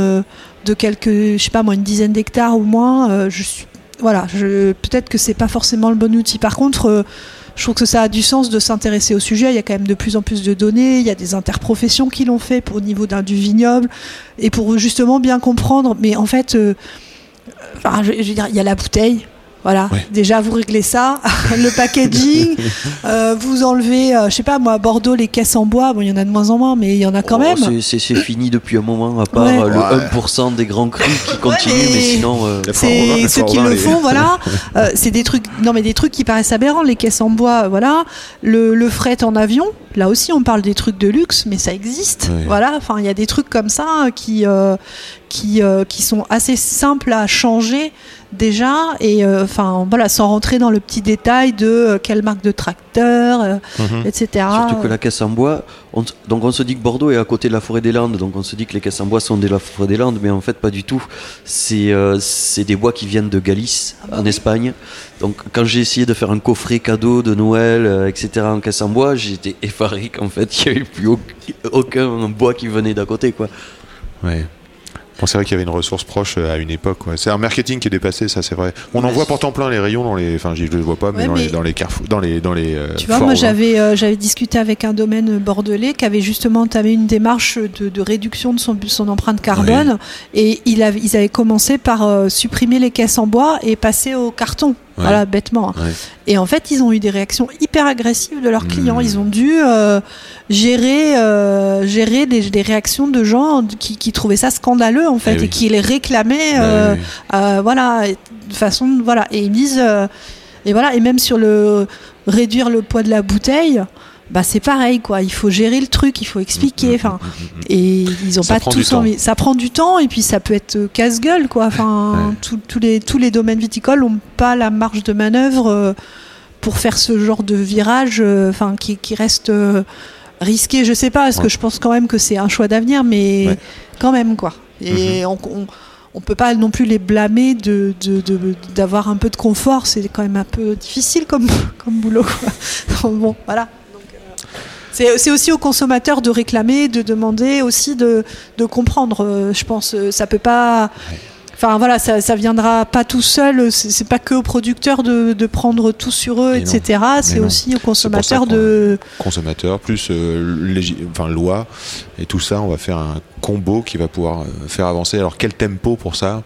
Speaker 5: de quelques, je sais pas moi, une dizaine d'hectares ou moins. Euh, je voilà, peut-être que c'est pas forcément le bon outil. Par contre, euh, je trouve que ça a du sens de s'intéresser au sujet. Il y a quand même de plus en plus de données. Il y a des interprofessions qui l'ont fait au niveau d'un du vignoble et pour justement bien comprendre. Mais en fait, euh, je veux dire, il y a la bouteille. Voilà,
Speaker 1: Ouais.
Speaker 5: déjà vous réglez ça, [LAUGHS] le packaging, [LAUGHS] euh, vous enlevez, euh, je sais pas moi, à Bordeaux les caisses en bois, bon il y en a de moins en moins, mais il y en a quand
Speaker 4: Oh,
Speaker 5: même.
Speaker 4: c'est- fini depuis un moment, à part
Speaker 5: Ouais.
Speaker 4: euh, le
Speaker 1: Ouais.
Speaker 4: 1% des grands crus qui [LAUGHS] continuent,
Speaker 5: mais-
Speaker 4: mais sinon. euh,
Speaker 5: C'est ceux qui le font, voilà. Euh, c'est des trucs, non mais des trucs qui paraissent aberrants. Les caisses en bois, voilà. Le, le fret en avion, là aussi on parle des trucs de luxe, mais ça existe,
Speaker 1: Ouais.
Speaker 5: voilà. Enfin, il y a des trucs comme ça qui euh, qui euh, qui sont assez simples à changer déjà et euh, enfin voilà, sans rentrer dans le petit détail de euh, quelle marque de tracteur, euh,
Speaker 1: Mhm.
Speaker 5: etc.
Speaker 4: Surtout que la caisse en bois, on donc on se dit que Bordeaux est à côté de la forêt des Landes, donc on se dit que les caisses en bois sont de la forêt des Landes, mais en fait pas du tout. C'est euh, c'est des bois qui viennent de Galice, en Espagne. Donc quand j'ai essayé de faire un coffret cadeau de Noël, euh, etc. en caisse en bois, j'étais [LAUGHS] effaré qu'en fait il n'y avait plus au- aucun bois qui venait d'à côté. Quoi.
Speaker 1: Ouais. Bon, c'est vrai qu'il y avait une ressource proche euh, à une époque. ouais. C'est un marketing qui est dépassé, ça c'est vrai. On en voit pourtant plein les rayons dans les. Enfin, je le vois pas, mais,
Speaker 5: Ouais,
Speaker 1: dans,
Speaker 5: mais-
Speaker 1: Les, dans les carrefours, dans les dans les. euh,
Speaker 5: Tu vois, moi j'avais euh, j'avais discuté avec un domaine bordelais qui avait justement entamé une démarche de, de réduction de son, son empreinte carbone et il avait, ils avaient commencé par euh, supprimer les caisses en bois et passer au carton.
Speaker 1: Ouais.
Speaker 5: Voilà, bêtement. hein.
Speaker 1: Ouais.
Speaker 5: Et en fait, ils ont eu des réactions hyper agressives de leurs clients.
Speaker 1: Mmh.
Speaker 5: Ils ont dû euh, gérer, euh, gérer des, des réactions de gens qui, qui trouvaient ça scandaleux en fait
Speaker 1: Eh oui.
Speaker 5: et qui les réclamaient.
Speaker 1: Bah
Speaker 5: euh,
Speaker 1: oui.
Speaker 5: voilà, de façon, voilà, et ils disent, et voilà, et même sur le réduire le poids de la bouteille, bah c'est pareil quoi. Il faut gérer le truc, il faut expliquer, enfin, et ils ont
Speaker 1: Ça
Speaker 5: pas tous envie. Ça prend du temps et puis ça peut être euh, casse-gueule quoi. Enfin,
Speaker 1: Ouais.
Speaker 5: les tous les domaines viticoles ont pas la marge de manœuvre euh, pour faire ce genre de virage, euh, enfin, qui, qui reste risqué. Je sais pas, parce
Speaker 1: Ouais.
Speaker 5: que je pense quand même que c'est un choix d'avenir, mais
Speaker 1: Ouais.
Speaker 5: quand même quoi. Et on, on- on peut pas non plus les blâmer de d'avoir un peu de confort. C'est quand même un peu difficile comme [LAUGHS] comme boulot. quoi. [LAUGHS] bon, voilà. C'est aussi aux consommateurs de réclamer, de demander aussi de, de comprendre. euh, Je pense, euh, ça peut pas. Enfin voilà, ça, ça viendra pas tout seul. C'est pas que aux producteurs de, de prendre tout sur eux,
Speaker 1: Mais
Speaker 5: etc. C'est aussi aux consommateurs de.
Speaker 1: consommateurs, plus euh, enfin, loi, et tout ça, on va faire un combo qui va pouvoir euh, faire avancer. Alors quel tempo pour ça?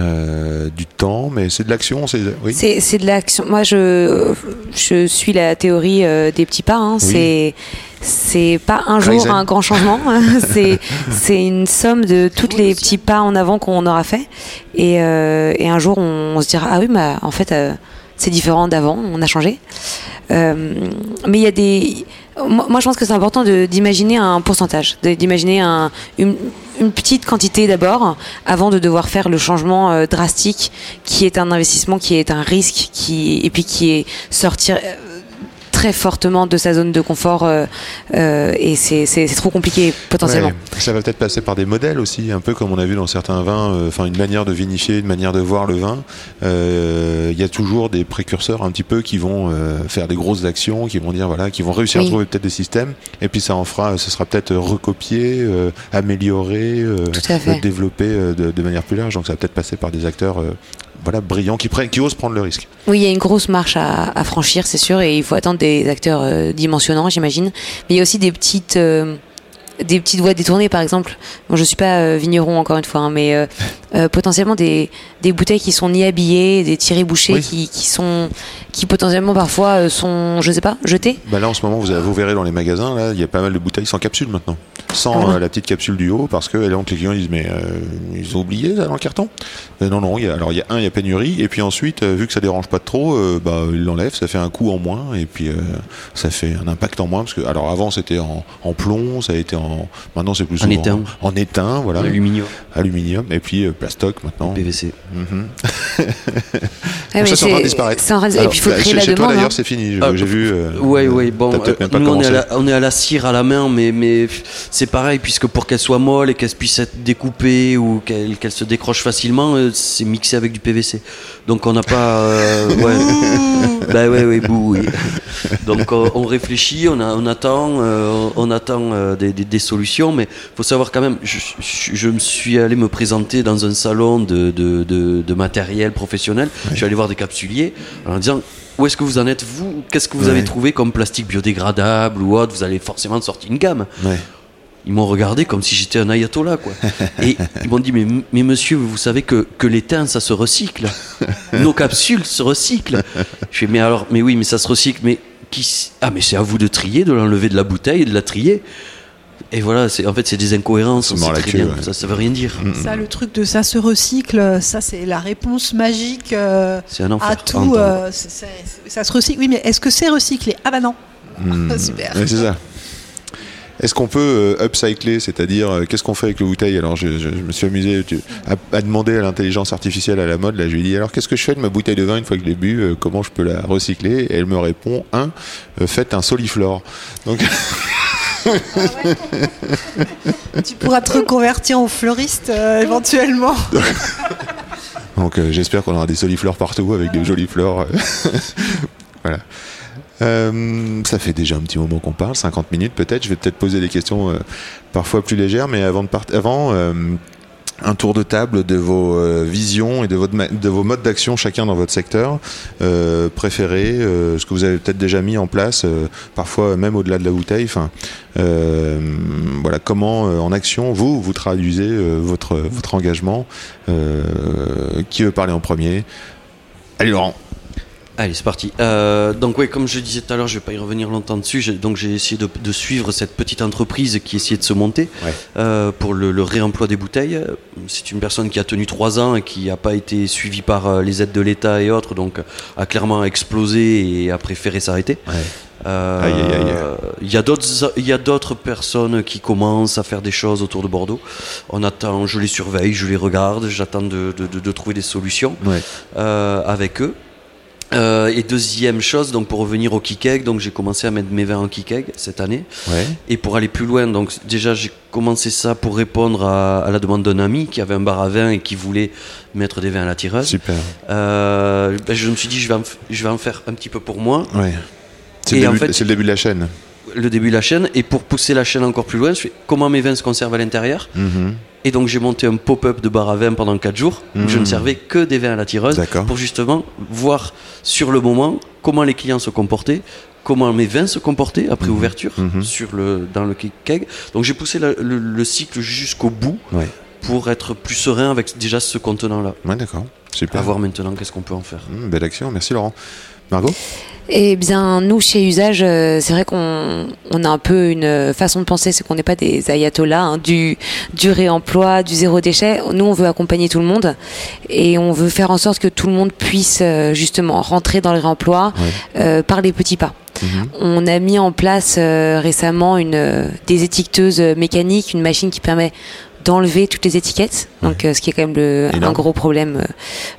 Speaker 1: Euh, Du temps, mais c'est de l'action, c'est oui.
Speaker 2: C'est c'est de l'action. Moi, je, je suis la théorie euh, des petits pas. hein.
Speaker 1: Oui.
Speaker 2: C'est c'est pas un jour
Speaker 1: Kaizen.
Speaker 2: un grand changement. [LAUGHS] [LAUGHS] c'est c'est une somme de tous les petits pas en avant qu'on aura fait. Et, euh, et un jour, on, on se dira ah oui, bah en fait, euh, c'est différent d'avant. On a changé. Euh, mais il y a des. Moi, moi, je pense que c'est important d'imaginer un pourcentage, d'imaginer un, une, une petite quantité d'abord, avant de devoir faire le changement euh, drastique, qui est un investissement, qui est un risque, qui et puis qui est sortir euh, très fortement de sa zone de confort euh, euh, et c'est trop compliqué potentiellement.
Speaker 1: Ouais, ça va peut-être passer par des modèles aussi, un peu comme on a vu dans certains vins, euh, enfin une manière de vinifier, une manière de voir le vin. Il y a toujours des précurseurs un petit peu qui vont faire des grosses actions, qui vont dire voilà, qui vont réussir
Speaker 2: Oui.
Speaker 1: à trouver peut-être des systèmes, et puis ça en fera, ce sera peut-être recopié, amélioré, développé de, de manière plus large. Donc ça va peut-être passer par des acteurs voilà brillants qui prennent, qui osent prendre le risque.
Speaker 2: Oui, il y a une grosse marche à, à franchir, c'est sûr, et il faut attendre des acteurs euh, dimensionnants, j'imagine. Mais il y a aussi des petites, euh, des petites voies détournées, par exemple. Moi, je suis pas euh, vigneron encore une fois, hein, mais euh, euh, potentiellement des, des bouteilles qui sont ni habillées, des tirés bouchés
Speaker 1: Oui.
Speaker 2: qui, qui sont, qui potentiellement parfois sont, je sais pas, jetées.
Speaker 1: Bah là en ce moment vous, avez- vous verrez dans les magasins là il y a pas mal de bouteilles sans capsule maintenant sans
Speaker 2: Ah ouais.
Speaker 1: la petite capsule du haut parce que là les clients disent mais ils ont oublié ça dans le carton? Euh, non non il y a, alors il y a un il y a pénurie et puis ensuite euh, vu que ça dérange pas trop euh, bah ils l'enlèvent ça fait un coût en moins et puis euh, ça fait un impact en moins parce que alors avant c'était en, en plomb ça a été en maintenant c'est plus
Speaker 4: En étain.
Speaker 1: en étain voilà
Speaker 4: Aluminium,
Speaker 1: aluminium et puis euh, plastoc maintenant
Speaker 4: PVC.
Speaker 1: Mhm. [LAUGHS] Donc ça c'est en train de
Speaker 2: c'est-
Speaker 1: disparaître
Speaker 2: en et puis il faut
Speaker 1: bah,
Speaker 2: créer
Speaker 1: chez,
Speaker 2: la
Speaker 1: chez toi
Speaker 2: demande.
Speaker 1: d'ailleurs
Speaker 2: hein.
Speaker 1: c'est fini j'ai
Speaker 4: Ah,
Speaker 1: vu euh,
Speaker 4: Ouais, ouais, bon, euh, nous on est, à la, on est à la cire à la main, mais, mais c'est pareil, puisque pour qu'elle soit molle et qu'elle puisse être découpée ou qu'elle se décroche facilement, euh, c'est mixé avec du PVC. Donc on n'a pas. euh, ouais. [LAUGHS] bah ouais, ouais, bouh, oui. Donc on, on réfléchit, on, a- on attend, euh, on attend euh, des, des- des solutions, mais faut savoir quand même, je, je- je me suis allé me présenter dans un salon de, de, de- de matériel professionnel, je suis allé voir des capsuliers en disant où est-ce que vous en êtes vous? Qu'est-ce que vous
Speaker 1: Ouais.
Speaker 4: avez trouvé comme plastique biodégradable ou autre? Vous allez forcément sortir une gamme.
Speaker 1: ouais.
Speaker 4: Ils m'ont regardé comme si j'étais un ayatollah, quoi. Et ils m'ont dit, mais, mais monsieur, vous savez que, que l'étain, ça se recycle. Nos capsules se recyclent. Je fais, mais alors, mais oui, mais ça se recycle, mais qui Ah, mais c'est à vous de trier, de l'enlever de la bouteille et de la trier. Et voilà, c'est, en fait, c'est des incohérences.
Speaker 1: C'est
Speaker 4: on
Speaker 1: mort
Speaker 4: sait
Speaker 1: la
Speaker 4: très
Speaker 1: queue,
Speaker 4: bien.
Speaker 1: ouais.
Speaker 4: Ça, ça veut rien dire.
Speaker 5: Ça, le truc de ça se recycle, ça c'est la réponse magique euh,
Speaker 4: C'est un enfer.
Speaker 5: à tout. Euh, ça se recycle. Oui, mais est-ce que c'est recyclé? Ah bah non.
Speaker 1: Hmm. [LAUGHS]
Speaker 5: Super.
Speaker 1: C'est ça. Est-ce qu'on peut euh, upcycler, c'est-à-dire euh, qu'est-ce qu'on fait avec le bouteille Alors je, je- je me suis amusé tu- à, à demander à l'intelligence artificielle à la mode, là je lui ai dit alors qu'est-ce que je fais de ma bouteille de vin une fois que je l'ai bu, euh, comment je peux la recycler Et elle me répond un, faites un soliflore. Donc [LAUGHS]
Speaker 5: Tu pourras te reconvertir en fleuriste euh, éventuellement.
Speaker 1: Donc euh, j'espère qu'on aura des soliflores partout avec des jolies fleurs. [LAUGHS] voilà. Euh, ça fait déjà un petit moment qu'on parle, 50 minutes peut-être. Je vais peut-être poser des questions euh, parfois plus légères, mais avant de partir, avant euh, un tour de table de vos visions et de, votre de vos modes d'action chacun dans votre secteur préféré, ce que vous avez peut-être déjà mis en place, parfois même au-delà de la bouteille. Enfin, voilà comment en action vous vous traduisez votre votre engagement. Qui veut parler en premier? Allez Laurent.
Speaker 4: Allez, c'est parti. Euh, donc oui, comme je disais tout à l'heure, je vais pas y revenir longtemps dessus. Donc j'ai essayé de, de suivre cette petite entreprise qui essayait de se monter
Speaker 1: Ouais.
Speaker 4: euh, pour le, le réemploi des bouteilles. C'est une personne qui a tenu trois ans et qui n'a pas été suivie par euh, les aides de l'État et autres, donc a clairement explosé et a préféré s'arrêter. Euh. Il y a d'autres, il y a d'autres personnes qui commencent à faire des choses autour de Bordeaux. On attend, je les surveille, je les regarde, j'attends de, de- de- de trouver des solutions
Speaker 1: Ouais.
Speaker 4: euh, avec eux. Euh, et deuxième chose, donc pour revenir au kick donc j'ai commencé à mettre mes vins en kick cette année.
Speaker 1: Ouais.
Speaker 4: Et pour aller plus loin, donc déjà j'ai commencé ça pour répondre à, à la demande d'un ami qui avait un bar à vin et qui voulait mettre des vins à la tireuse.
Speaker 1: Super.
Speaker 4: Euh, ben, je me suis dit je vais, en, je vais en faire un petit peu pour moi,
Speaker 1: Ouais. C'est le,
Speaker 4: en fait-
Speaker 1: c'est le début de la chaîne.
Speaker 4: Le début de la chaîne. Et pour pousser la chaîne encore plus loin, je fais comment mes vins se conservent à l'intérieur.
Speaker 1: Mhm.
Speaker 4: Et donc j'ai monté un pop-up de bar à vin pendant 4 jours où je
Speaker 1: Mhm.
Speaker 4: ne servais que des vins à la tireuse pour justement voir sur le moment comment les clients se comportaient, comment mes vins se comportaient après
Speaker 1: Mhm.
Speaker 4: ouverture
Speaker 1: Mhm.
Speaker 4: sur le, dans le keg. Donc j'ai poussé la- le, le cycle jusqu'au bout
Speaker 1: Ouais.
Speaker 4: pour être plus serein avec déjà ce contenant-là.
Speaker 1: Ouais, d'accord. Super.
Speaker 4: À voir maintenant qu'est-ce qu'on peut en faire.
Speaker 1: Mmh, belle action. Merci Laurent. Margot
Speaker 2: Eh bien, nous, chez Usage, euh, c'est vrai qu'on on a un peu une façon de penser, c'est qu'on n'est pas des ayatollahs hein, du, du réemploi, du zéro déchet. Nous, on veut accompagner tout le monde et on veut faire en sorte que tout le monde puisse euh, justement rentrer dans le réemploi
Speaker 1: Ouais.
Speaker 2: euh, par les petits pas.
Speaker 1: Mhm.
Speaker 2: On a mis en place euh, récemment une, euh, des étiqueteuses mécaniques, une machine qui permet d'enlever toutes les étiquettes, donc euh, ce qui est quand même le, un gros problème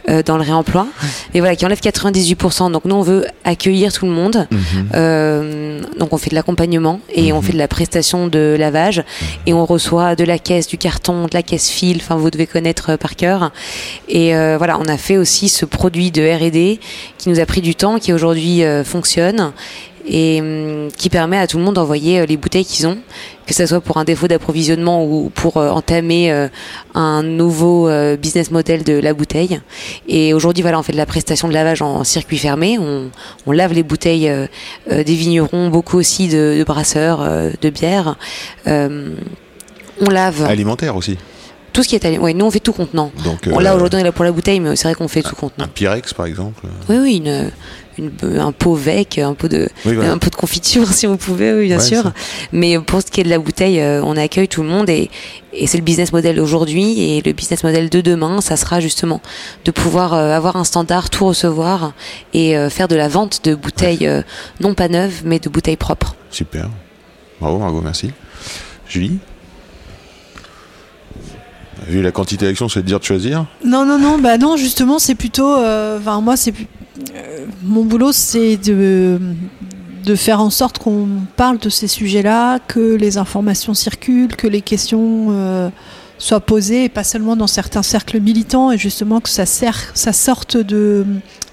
Speaker 2: euh, euh, dans le réemploi. Et voilà, qui enlève 98%. Donc nous, on veut accueillir tout le monde.
Speaker 1: Mhm.
Speaker 2: Euh, donc on fait de l'accompagnement et on
Speaker 1: Mhm.
Speaker 2: fait de la prestation de lavage et on reçoit de la caisse, du carton, de la caisse fil. Enfin, vous devez connaître euh, par cœur. Et euh, voilà, on a fait aussi ce produit de R&D qui nous a pris du temps, qui aujourd'hui euh, fonctionne et hum, qui permet à tout le monde d'envoyer les bouteilles qu'ils ont, que ce soit pour un défaut d'approvisionnement ou pour euh, entamer euh, un nouveau euh, business model de la bouteille. Et aujourd'hui, voilà, on fait de la prestation de lavage en circuit fermé. On, on lave les bouteilles des vignerons, beaucoup aussi de, de brasseurs, de bière. Euh, on lave
Speaker 1: Alimentaire aussi.
Speaker 2: tout ce qui est allé. Ouais, nous on fait tout contenant.
Speaker 1: Donc, euh,
Speaker 2: là aujourd'hui on est là pour la bouteille, mais c'est vrai qu'on fait tout
Speaker 1: un
Speaker 2: contenant.
Speaker 1: Pyrex par exemple.
Speaker 2: Oui, oui, une, une- un pot vec, un pot de,
Speaker 1: Oui, voilà.
Speaker 2: un pot de confiture [LAUGHS] si vous pouvez, oui, bien
Speaker 1: Ouais,
Speaker 2: sûr.
Speaker 1: ça.
Speaker 2: Mais pour ce qui est de la bouteille, euh, on accueille tout le monde et, et c'est le business model d'aujourd'hui et le business model de demain, ça sera justement de pouvoir euh, avoir un standard, tout recevoir et euh, faire de la vente de bouteilles non pas neuves, mais de bouteilles propres.
Speaker 1: Super. Bravo Margot, merci. Julie? Vu la quantité d'actions, c'est de dire de choisir.
Speaker 5: Non, non, non, bah non, justement, c'est plutôt. euh, Enfin, moi, c'est. euh, mon boulot, c'est de, de faire en sorte qu'on parle de ces sujets-là, que les informations circulent, que les questions euh, soient posées, et pas seulement dans certains cercles militants, et justement que ça, sert, ça sorte de,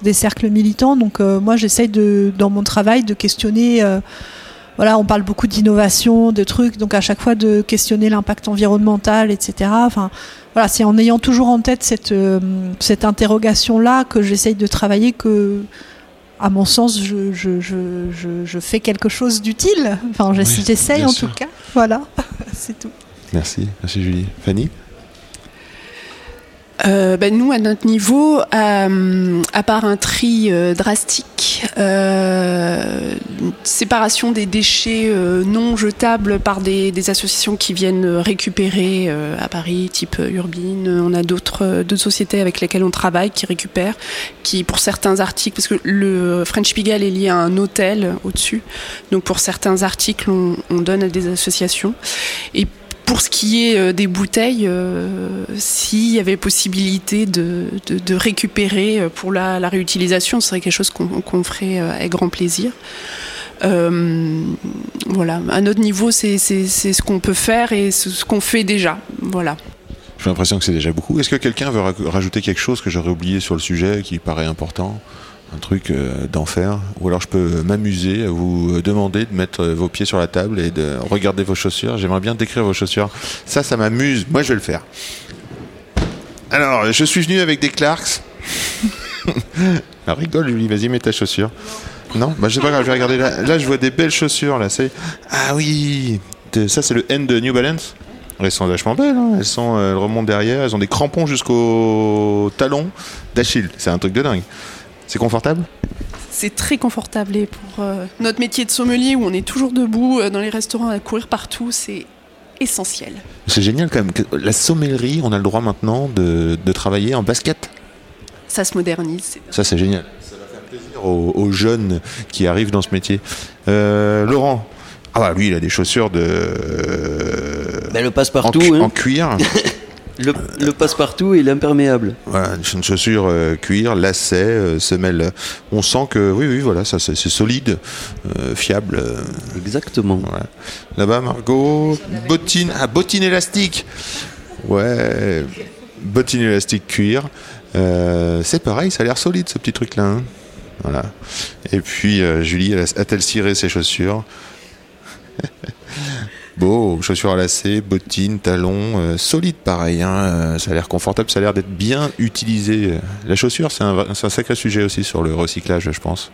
Speaker 5: des cercles militants. Donc, moi, j'essaye, de, dans mon travail, de questionner. Voilà, on parle beaucoup d'innovation, de trucs, donc à chaque fois de questionner l'impact environnemental, etc. Enfin, voilà, c'est en ayant toujours en tête cette, euh, cette interrogation-là que j'essaye de travailler, que, à mon sens, je, je, je, je, je fais quelque chose d'utile. Enfin, j'ess-
Speaker 1: Oui,
Speaker 5: j'essaye en
Speaker 1: sûr.
Speaker 5: tout cas. Voilà, [LAUGHS] c'est tout.
Speaker 1: Merci, merci Julie. Fanny?
Speaker 3: Euh, ben, nous, à notre niveau, euh, à part un tri euh, drastique, euh, séparation des déchets euh, non jetables par des, des associations qui viennent récupérer euh, à Paris, type Urbine, on a d'autres euh, d'autres sociétés avec lesquelles on travaille qui récupèrent, qui pour certains articles, parce que le French Pigalle est lié à un hôtel au-dessus, donc pour certains articles, on, on donne à des associations. Et pour ce qui est euh, des bouteilles, euh, s'il y avait possibilité de, récupérer euh, pour la, réutilisation, ce serait quelque chose qu'on ferait avec grand plaisir. Voilà, à notre niveau, c'est ce qu'on peut faire et ce qu'on fait déjà. Voilà.
Speaker 1: J'ai l'impression que c'est déjà beaucoup. Est-ce que quelqu'un veut ra- rajouter quelque chose que j'aurais oublié sur le sujet qui paraît important? Un truc euh, d'enfer Ou alors je peux m'amuser à vous demander de mettre euh, vos pieds sur la table et de regarder vos chaussures. J'aimerais bien décrire vos chaussures. Ça, ça m'amuse. Moi, je vais le faire. Alors, je suis venu avec des Clarks. [LAUGHS] Ah, rigole, Julie, vas-y, mets ta chaussure. Non, bah, je sais pas je vais regarder là. Je vois des belles chaussures, là. C'est... Ah oui Ça, c'est le N de New Balance. Elles sont vachement belles, hein. elles, sont, euh, elles remontent derrière, elles ont des crampons jusqu'au talon d'Achille. C'est un truc de dingue. C'est confortable
Speaker 3: C'est très confortable et pour euh, notre métier de sommelier où on est toujours debout euh, dans les restaurants à courir partout, c'est essentiel.
Speaker 1: C'est génial quand même. que La sommellerie, on a le droit maintenant de, de travailler en basket?
Speaker 3: Ça se modernise.
Speaker 1: Ça, c'est génial. Ça va faire plaisir aux, aux jeunes qui arrivent dans ce métier. Euh, Laurent? Ah bah lui, il a des chaussures de...
Speaker 4: Ben, le
Speaker 1: en,
Speaker 4: passe-partout,
Speaker 1: cu-
Speaker 4: hein.
Speaker 1: en cuir. [LAUGHS]
Speaker 4: Le, le passe-partout et l'imperméable.
Speaker 1: Voilà, une chaussure euh, cuir, lacet, euh, semelle. On sent que oui, oui, voilà, ça c'est solide, euh, fiable.
Speaker 4: Exactement.
Speaker 1: voilà. Là-bas, Margot, bottines, ah, bottines élastiques. Ouais, bottines élastiques cuir. C'est pareil, ça a l'air solide ce petit truc-là. hein. Voilà. Et puis Julie, a-t-elle ciré ses chaussures? [LAUGHS] Beau, chaussures à lacets, bottines, talons, euh, solide pareil. hein, euh, ça a l'air confortable, ça a l'air d'être bien utilisé. La chaussure, c'est un, sacré sujet aussi sur le recyclage, je pense.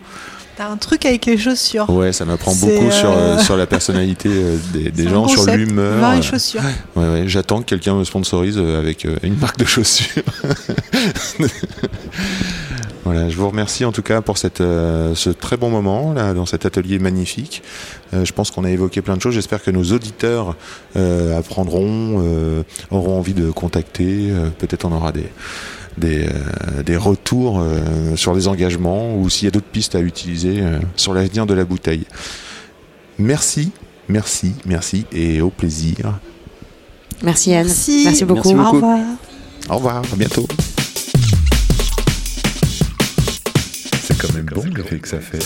Speaker 5: T'as un truc avec les chaussures.
Speaker 1: Ouais, ça m'apprend beaucoup sur, euh,
Speaker 5: euh,
Speaker 1: sur la personnalité des, [LAUGHS] gens, sur l'humeur.
Speaker 5: vin et chaussures.
Speaker 1: Ouais, ouais, j'attends que quelqu'un me sponsorise avec une marque de chaussures. [LAUGHS] voilà, je vous remercie en tout cas pour cette, euh, ce très bon moment là dans cet atelier magnifique. Euh, je pense qu'on a évoqué plein de choses. J'espère que nos auditeurs euh, apprendront, euh, auront envie de contacter. euh, Peut-être on aura des des, euh, des retours euh, sur les engagements ou s'il y a d'autres pistes à utiliser euh, sur l'avenir de la bouteille. Merci, merci, merci et au plaisir.
Speaker 2: Merci Anne.
Speaker 5: Merci.
Speaker 2: Merci beaucoup.
Speaker 4: Merci beaucoup.
Speaker 5: Au revoir.
Speaker 1: Au revoir, à bientôt.
Speaker 6: Quand même bon l'effet que ça fait.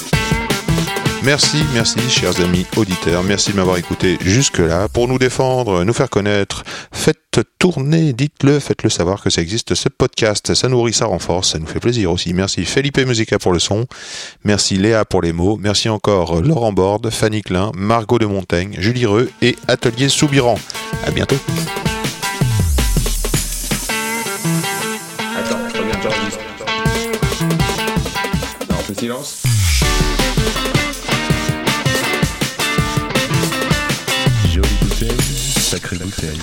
Speaker 1: Merci, merci, chers amis auditeurs. Merci de m'avoir écouté jusque-là. Pour nous défendre, nous faire connaître, faites tourner, dites-le, faites-le savoir que ça existe, ce podcast. Ça nourrit, ça renforce, ça nous fait plaisir aussi. Merci Felipe Musica pour le son. Merci Léa pour les mots. Merci encore Laurent Borde, Fanny Klein, Margot de Montaigne, Julie Reux et Atelier Soubiran. À bientôt.
Speaker 7: Fait silence.
Speaker 6: Jolie bouteille.